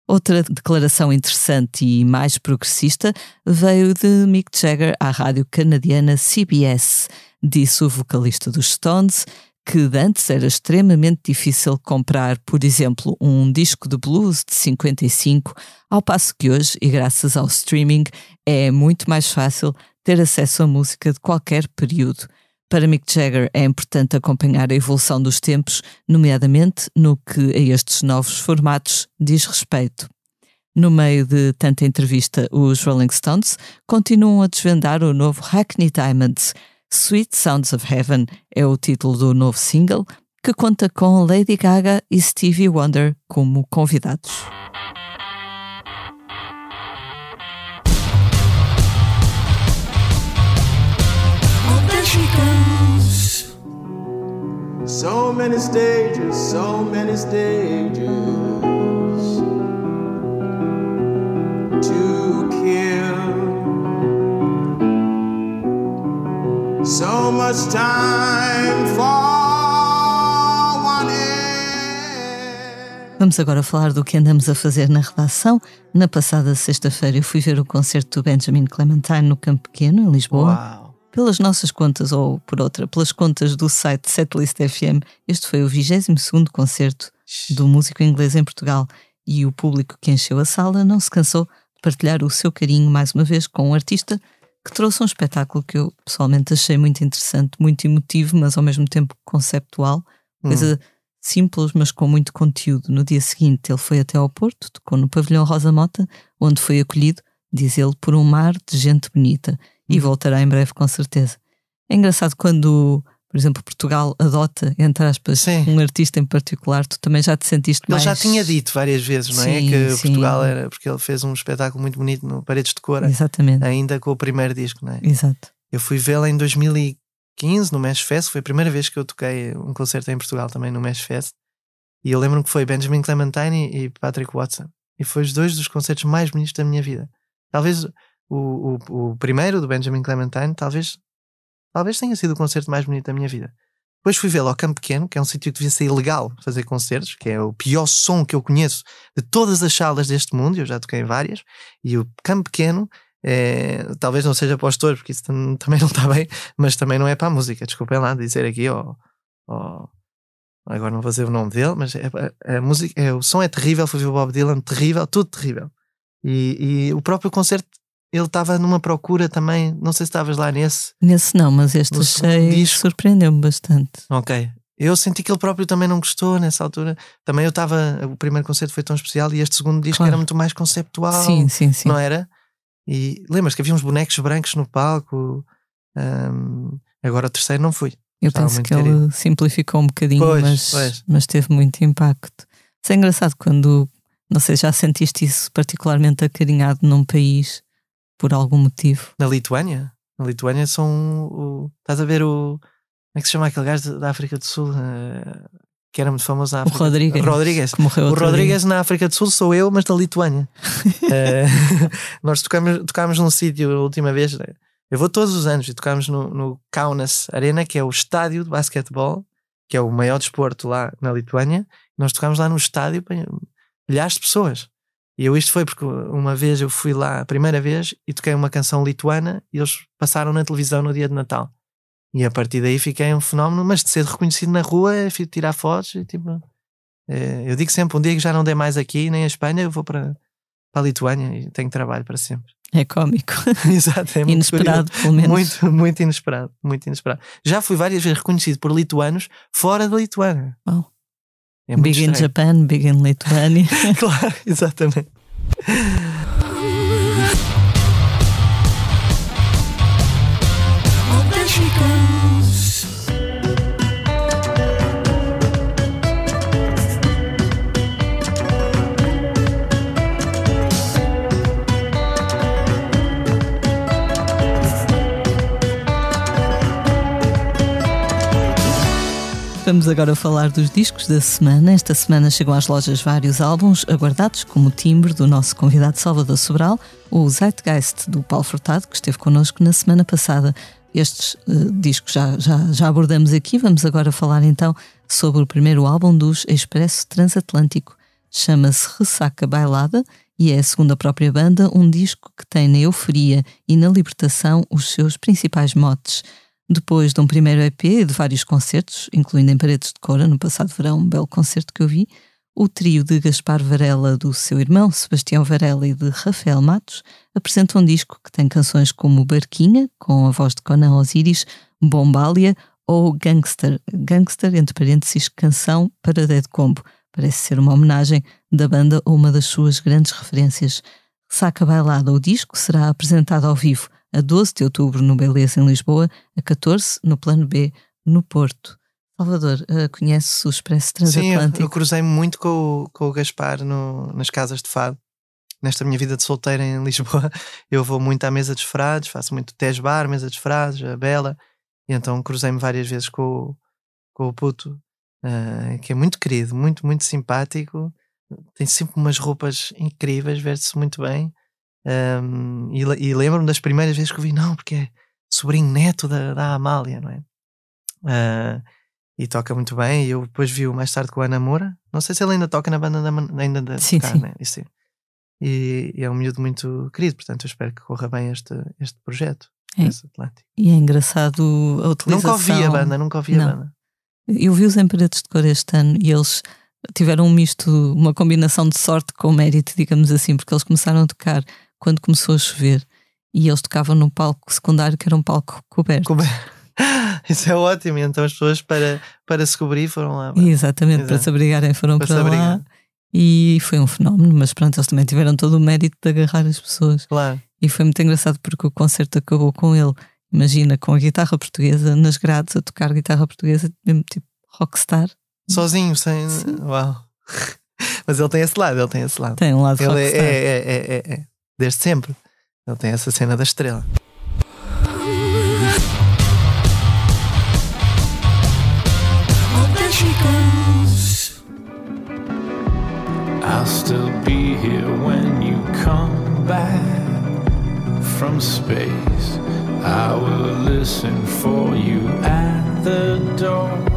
Outra declaração interessante e mais progressista veio de Mick Jagger à rádio canadiana CBS. Disse o vocalista dos Stones que antes era extremamente difícil comprar, por exemplo, um disco de blues de 55, ao passo que hoje, e graças ao streaming, é muito mais fácil ter acesso à música de qualquer período. Para Mick Jagger é importante acompanhar a evolução dos tempos, nomeadamente no que a estes novos formatos diz respeito. No meio de tanta entrevista, os Rolling Stones continuam a desvendar o novo Hackney Diamonds. Sweet Sounds of Heaven é o título do novo single, que conta com Lady Gaga e Stevie Wonder como convidados. So many stages, so many stages to kill. So much time for Vamos agora falar do que andamos a fazer na redação. Na passada sexta-feira eu fui ver o concerto do Benjamin Clementine no Campo Pequeno, em Lisboa. Uau pelas nossas contas ou por outra, pelas contas do site Setlist FM, este foi o 22 concerto do músico inglês em Portugal e o público que encheu a sala não se cansou de partilhar o seu carinho mais uma vez com um artista que trouxe um espetáculo que eu pessoalmente achei muito interessante, muito emotivo, mas ao mesmo tempo conceptual, coisa hum. simples, mas com muito conteúdo. No dia seguinte ele foi até ao Porto, tocou no pavilhão Rosa Mota, onde foi acolhido, diz ele, por um mar de gente bonita e voltará em breve com certeza. É engraçado quando por exemplo, Portugal adota, entre aspas, Sim. um artista em particular, tu também já te sentiste Ele mais. já tinha dito várias vezes, não é? Sim, Que sim. Portugal era, porque ele fez um espetáculo muito bonito no Paredes de Cora, Exatamente, ainda com o primeiro disco, não é? exato. Eu fui vê-la em 2015 no Mesh Fest, foi a primeira vez que eu toquei um concerto em Portugal também no Mesh Fest. E eu lembro-me que foi Benjamin Clementine e Patrick Watson. E foi os dois dos concertos mais bonitos da minha vida. Talvez o, o, o primeiro do Benjamin Clementine, talvez, talvez tenha sido o concerto mais bonito da minha vida. Depois fui vê-lo ao Campo Pequeno, que é um sítio que devia ser ilegal fazer concertos, que é o pior som que eu conheço de todas as salas deste mundo, eu já toquei em várias, e o Campo Pequeno é, talvez não seja para os touros, porque isso tam- também não está bem, mas também não é para a música. Desculpem lá dizer aqui, ó, ó, agora não vou dizer o nome dele, mas é, a, a música, é, o som é terrível. Fui ver o Bob Dylan, terrível, tudo terrível. E, e o próprio concerto, ele estava numa procura também, não sei se estavas lá nesse. Nesse não, mas este achei surpreendeu-me bastante. Ok. Eu senti que ele próprio também não gostou nessa altura. Também eu estava. O primeiro concerto foi tão especial e este segundo disco Claro. era muito mais conceptual. Sim, sim, sim. não era? E lembras que havia uns bonecos brancos no palco. Ahm, agora o terceiro não fui. Eu Gostava penso que ter ele simplificou um bocadinho, Pois, mas, pois. mas teve muito impacto. Isso é engraçado quando, não sei, já sentiste isso particularmente acarinhado num país por algum motivo. Na Lituânia? Na Lituânia são o. Estás a ver o. Como é que se chama aquele gajo da África do Sul? eh, que era muito famoso na O África. Rodrigues. Rodrigues. Morreu O Rodrigues na África do Sul sou eu, mas da Lituânia. Eh, nós tocámos, tocámos num sítio a última vez. Eu vou todos os anos e tocámos no, no Kaunas Arena, que é o estádio de basquetebol, que é o maior desporto lá na Lituânia. Nós tocámos lá no estádio para milhares de pessoas. E eu isto foi porque uma vez eu fui lá a primeira vez e toquei uma canção lituana e eles passaram na televisão no dia de Natal. E a partir daí fiquei um fenómeno, mas de ser reconhecido na rua, é fi- tirar fotos e tipo. eh, eu digo sempre, um dia que já não dei mais aqui, nem a Espanha, eu vou para, para a Lituânia e tenho trabalho para sempre. É cómico. Exato, é Inesperado, curioso. pelo menos. Muito, muito inesperado, muito inesperado. Já fui várias vezes reconhecido por lituanos fora da Lituânia. Uau. É big in estranho. Japan, big in Lituânia. claro, exatamente. Vamos agora falar dos discos da semana. Esta semana chegam às lojas vários álbuns aguardados, como o Timbre do nosso convidado Salvador Sobral, o Zeitgeist do Paulo Furtado, que esteve connosco na semana passada. Estes eh, discos já, já, já abordamos aqui. Vamos agora falar então sobre o primeiro álbum dos Expresso Transatlântico. Chama-se Ressaca Bailada e é, segundo a própria banda, um disco que tem na euforia e na libertação os seus principais motes. Depois de um primeiro EP e de vários concertos, incluindo em Paredes de Cora, no passado verão, um belo concerto que eu vi, o trio de Gaspar Varela, do seu irmão Sebastião Varela e de Rafael Matos, apresenta um disco que tem canções como Barquinha, com a voz de Conan Osiris, Bombalia ou Gangster, Gangster, entre parênteses, canção para Dead Combo. Parece ser uma homenagem da banda a uma das suas grandes referências. Saca Bailada, o disco, será apresentado ao vivo a 12 de outubro no Beleza, em Lisboa, a 14 no Plano B, no Porto. Salvador, uh, conhece o Expresso Sim, eu, Transatlântico? eu cruzei-me muito com, o- com o Gaspar no- nas casas de fado. Nesta minha vida de solteira em Lisboa, eu vou muito à mesa dos frades, faço muito Tés Bar, mesa dos frades, a Bela, e então cruzei-me várias vezes com, o- com o puto, ah, que é muito querido, muito, muito simpático, tem sempre umas roupas incríveis, veste-se muito bem. Ahm, e e lembro-me das primeiras vezes que eu vi, não, porque é sobrinho neto da, da Amália, não é? Ah, e toca muito bem. E eu depois vi-o mais tarde com a Ana Moura. Não sei se ele ainda toca na banda da, ainda da Sim, tocar, sim. né? Isso sim. E, e é um miúdo muito querido, portanto eu espero que corra bem este, este projeto. É. Atlântico. E é engraçado a utilização. Nunca ouvi a banda, nunca ouvi Não. a banda. Eu vi-os em Paredes de Cor este ano e eles tiveram um misto, uma combinação de sorte com mérito, digamos assim, porque eles começaram a tocar quando começou a chover e eles tocavam num palco secundário que era um palco coberto. É- Isso é ótimo. Então as pessoas para, para se cobrir foram lá. Exatamente, para Exato. se abrigarem foram Para para, lá e foi um fenómeno, mas pronto, eles também tiveram todo o mérito de agarrar as pessoas. Claro. E foi muito engraçado porque o concerto acabou com ele Imagina com a guitarra portuguesa nas grades a tocar guitarra portuguesa, mesmo tipo rockstar. Sozinho, sem. Sim. Uau. Mas ele tem esse lado, ele tem esse lado. Tem um lado ele rockstar. É, é, é, é, é, desde sempre. Ele tem essa cena da estrela. I'll still be here when you come back from space. I will listen for you at the door.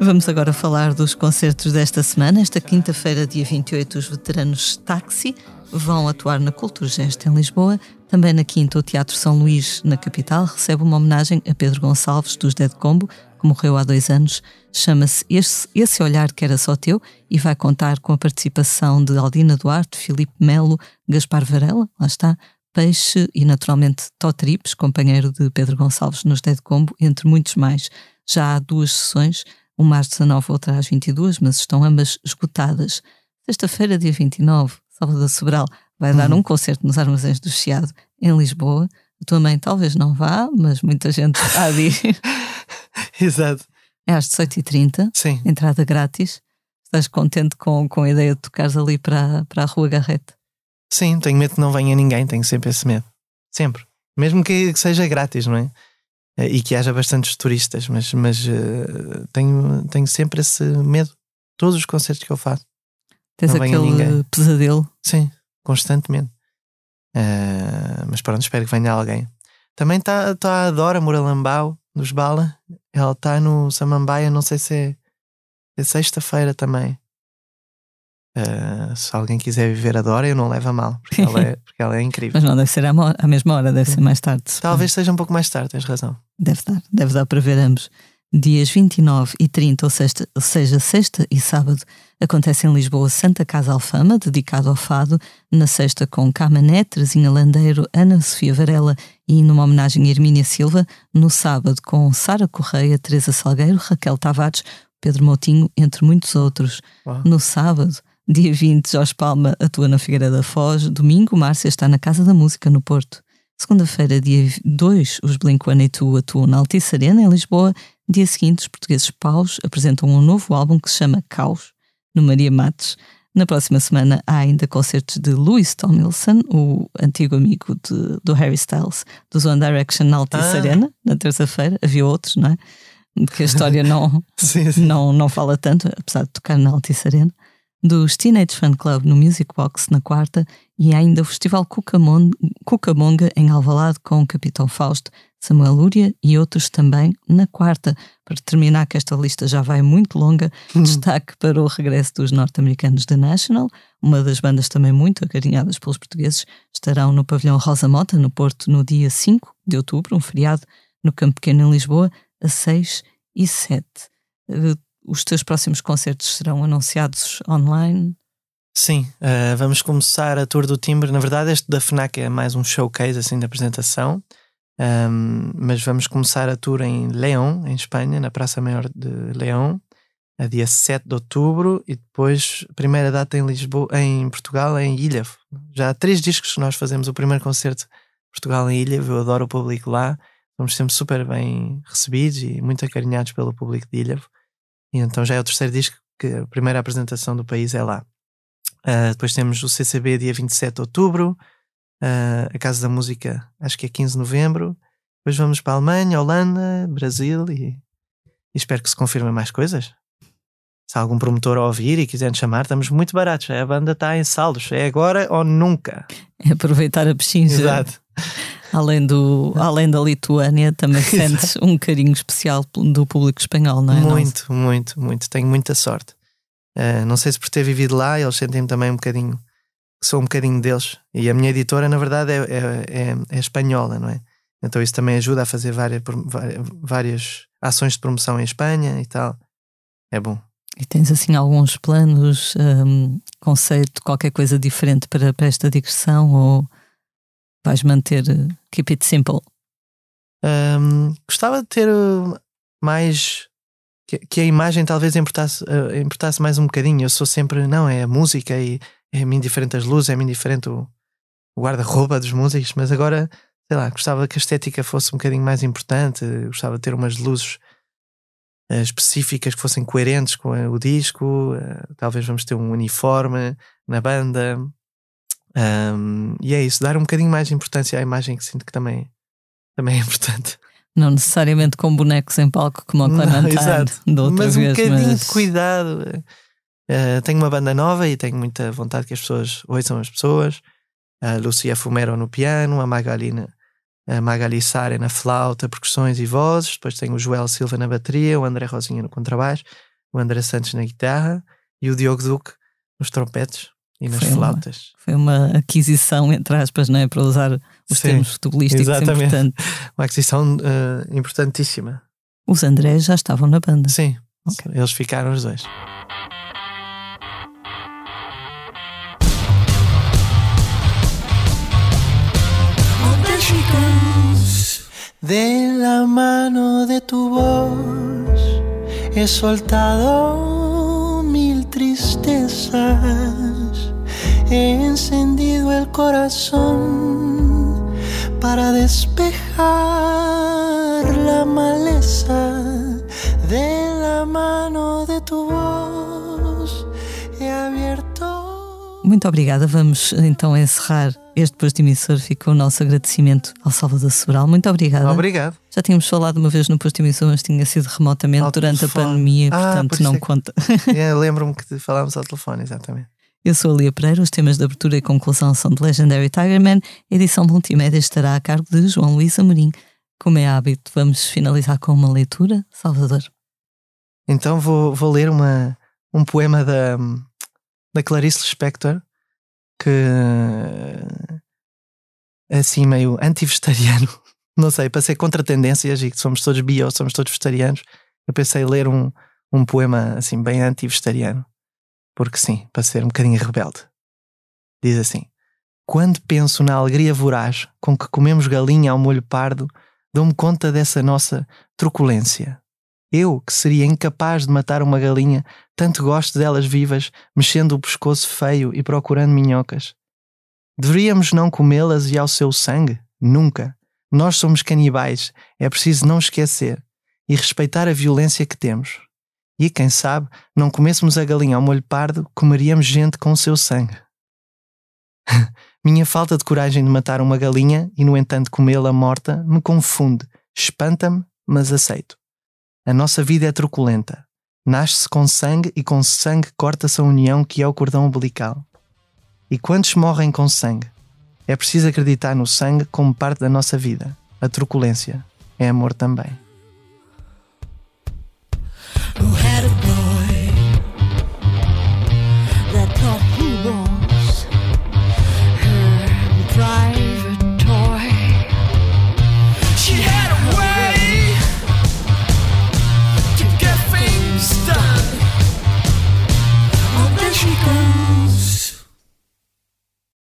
Vamos agora falar dos concertos desta semana. Esta quinta-feira, dia 28, os veteranos Táxi vão atuar na Culturgest em Lisboa. Também na quinta, o Teatro São Luís, na capital, recebe uma homenagem a Pedro Gonçalves, dos Dead Combo, que morreu há dois anos. Chama-se esse, esse Olhar Que Era Só Teu e vai contar com a participação de Aldina Duarte, Filipe Melo, Gaspar Varela, lá está, Peixe e, naturalmente, Totrips, companheiro de Pedro Gonçalves nos Dead Combo, entre muitos mais. Já há duas sessões, uma às 19, outra às 22, mas estão ambas esgotadas. Sexta-feira, dia 29, Salvador Sobral vai uhum. dar um concerto nos Armazéns do Chiado, em Lisboa. A tua mãe talvez não vá, mas muita gente há de ir. Exato. É às 18h30, Sim. entrada grátis. Estás contente com, com a ideia de tocares ali para, para a Rua Garrete? Sim, tenho medo que não venha ninguém, tenho sempre esse medo. Sempre. Mesmo que seja grátis, não é? Eh, e que haja bastantes turistas, mas, mas uh, tenho, tenho sempre esse medo. Todos os concertos que eu faço. Tens não aquele ninguém. pesadelo? Sim, constantemente. Uh, mas pronto, espero que venha alguém. Também está tá a Dora Moralambau, dos Bala. Ela está no Samambaia, não sei se é, é sexta-feira também. Uh, se alguém quiser viver a Dora, eu não levo a mal, porque ela é, porque ela é incrível. Mas não deve ser à, mesma hora, deve ser mais tarde. Talvez seja um pouco mais tarde, tens razão. Deve dar, deve dar para ver ambos. Dias 29 e 30, ou, sexta, ou seja, sexta e sábado, acontece em Lisboa Santa Casa Alfama, dedicado ao fado, na sexta com Camané, Terezinha Landeiro, Ana Sofia Varela e numa homenagem a Hermínia Silva, no sábado com Sara Correia, Teresa Salgueiro, Raquel Tavares, Pedro Moutinho, entre muitos outros. Uau. No sábado, dia 20, Jorge Palma atua na Figueira da Foz, domingo, Márcia está na Casa da Música, no Porto. Segunda-feira, dia 2, os Blink-182 atuam na Altice Arena, em Lisboa. Dia seguinte, os portugueses Paus apresentam um novo álbum que se chama Caos, no Maria Matos. Na próxima semana há ainda concertos de Louis Tomlinson, o antigo amigo de, do Harry Styles, dos One Direction na Altice Ah. Arena, na terça-feira. Havia outros, não é? Que a história não, Sim, sim. não, não fala tanto, apesar de tocar na Altice Arena, dos Teenage Fan Club no Music Box na quarta e ainda o Festival Cucamon- Cucamonga em Alvalade com o Capitão Fausto, Samuel Lúria e outros também na quarta. Para terminar, que esta lista já vai muito longa, destaque para o regresso dos norte-americanos The National, uma das bandas também muito acarinhadas pelos portugueses, estarão no pavilhão Rosa Mota, no Porto, no dia 5 de outubro, um feriado, no Campo Pequeno em Lisboa, a 6 e 7. Os teus próximos concertos serão anunciados online? Sim, uh, vamos começar a tour do Timbre. Na verdade, este da FNAC é mais um showcase assim de apresentação. Um, mas vamos começar a tour em León, em Espanha, na Praça Maior de León, a dia 7 de outubro, e depois primeira data em Lisboa, em Portugal, é em Ilhavo. Já há três discos que nós fazemos o primeiro concerto Portugal em Ilhavo, eu adoro o público lá, somos sempre super bem recebidos e muito acarinhados pelo público de Ilhavo. E então já é o terceiro disco que a primeira apresentação do país é lá. Uh, depois temos o CCB dia 27 de outubro, uh, a Casa da Música acho que é 15 de novembro. Depois vamos para a Alemanha, Holanda, Brasil e, e espero que se confirmem mais coisas. Se há algum promotor a ouvir e quiser chamar, estamos muito baratos. A banda está em saldos. É agora ou nunca. É aproveitar a pechincha. Exato. Além, do, além da Lituânia, também sentes um carinho especial do público espanhol, não é? Muito, muito, muito. Tenho muita sorte. Uh, não sei se por ter vivido lá, eles sentem também um bocadinho sou um bocadinho deles. E a minha editora, na verdade, é, é, é, é espanhola, não é? Então isso também ajuda a fazer várias, várias ações de promoção em Espanha e tal. É bom. E tens assim alguns planos, um, conceito, qualquer coisa diferente para, para esta digressão ou vais manter uh, keep it simple? Um, gostava de ter uh, mais que, que, a imagem talvez importasse, uh, importasse mais um bocadinho. Eu sou sempre, não, é a música e é-me indiferente as luzes, é-me indiferente o, o guarda-roupa dos músicos, mas agora, sei lá, gostava que a estética fosse um bocadinho mais importante, gostava de ter umas luzes específicas que fossem coerentes com o disco, talvez vamos ter um uniforme na banda. Um, e é isso, dar um bocadinho mais de importância à imagem que sinto que também, também é importante. Não necessariamente com bonecos em palco como o Clementine de outra mas vez, um bocadinho mas... de cuidado. Uh, tenho uma banda nova e tenho muita vontade que as pessoas ouçam as pessoas. A Lucia Fumero no piano, a Magali, a Magali Sare na flauta, percussões e vozes. Depois tenho o Joel Silva na bateria, o André Rosinha no contrabaixo, o André Santos na guitarra e o Diogo Duque nos trompetes e nas Foi flautas. Uma, foi uma aquisição, entre aspas, não é? Para usar os Sim, termos futebolísticos exatamente. importantes. Uma aquisição uh, importantíssima. Os Andrés já estavam na banda. Sim, Ok. eles ficaram os dois. De la mano de tu voz he soltado mil tristezas, he encendido el corazón para despejar la maleza. De la mano de tu voz he abierto. Muito obrigada. Vamos então encerrar este posto emissor. Fica o nosso agradecimento ao Salvador Sobral. Muito obrigada. Obrigado. Já tínhamos falado uma vez no posto emissor, mas tinha sido remotamente Ao durante telefone. a pandemia, Ah, portanto por não é que- conta. É, Lembro-me que falámos ao telefone, exatamente. Eu sou a Lia Pereira, os temas de abertura e conclusão são de Legendary Tigerman, a edição multimédia estará a cargo de João Luís Amorim. Como é hábito, vamos finalizar com uma leitura, Salvador. Então vou, vou ler uma, um poema da, da Clarice Lispector que é assim meio anti-vegetariano. Não sei, para ser contra tendências e que somos todos bio, somos todos vegetarianos, eu pensei ler um, um poema assim bem anti-vegetariano. Porque sim, para ser um bocadinho rebelde. Diz assim: Quando penso na alegria voraz com que comemos galinha ao molho pardo, dou-me conta dessa nossa truculência. Eu, que seria incapaz de matar uma galinha, tanto gosto delas vivas, mexendo o pescoço feio e procurando minhocas. Deveríamos não comê-las e ao seu sangue? Nunca. Nós somos canibais, é preciso não esquecer e respeitar a violência que temos. E quem sabe, não comêssemos a galinha ao molho pardo, comeríamos gente com o seu sangue. Minha falta de coragem de matar uma galinha e, no entanto, comê-la morta me confunde, espanta-me, mas aceito. A nossa vida é truculenta. Nasce-se com sangue e com sangue corta-se a união que é o cordão umbilical. E quantos morrem com sangue? É preciso acreditar no sangue como parte da nossa vida. A truculência é amor também.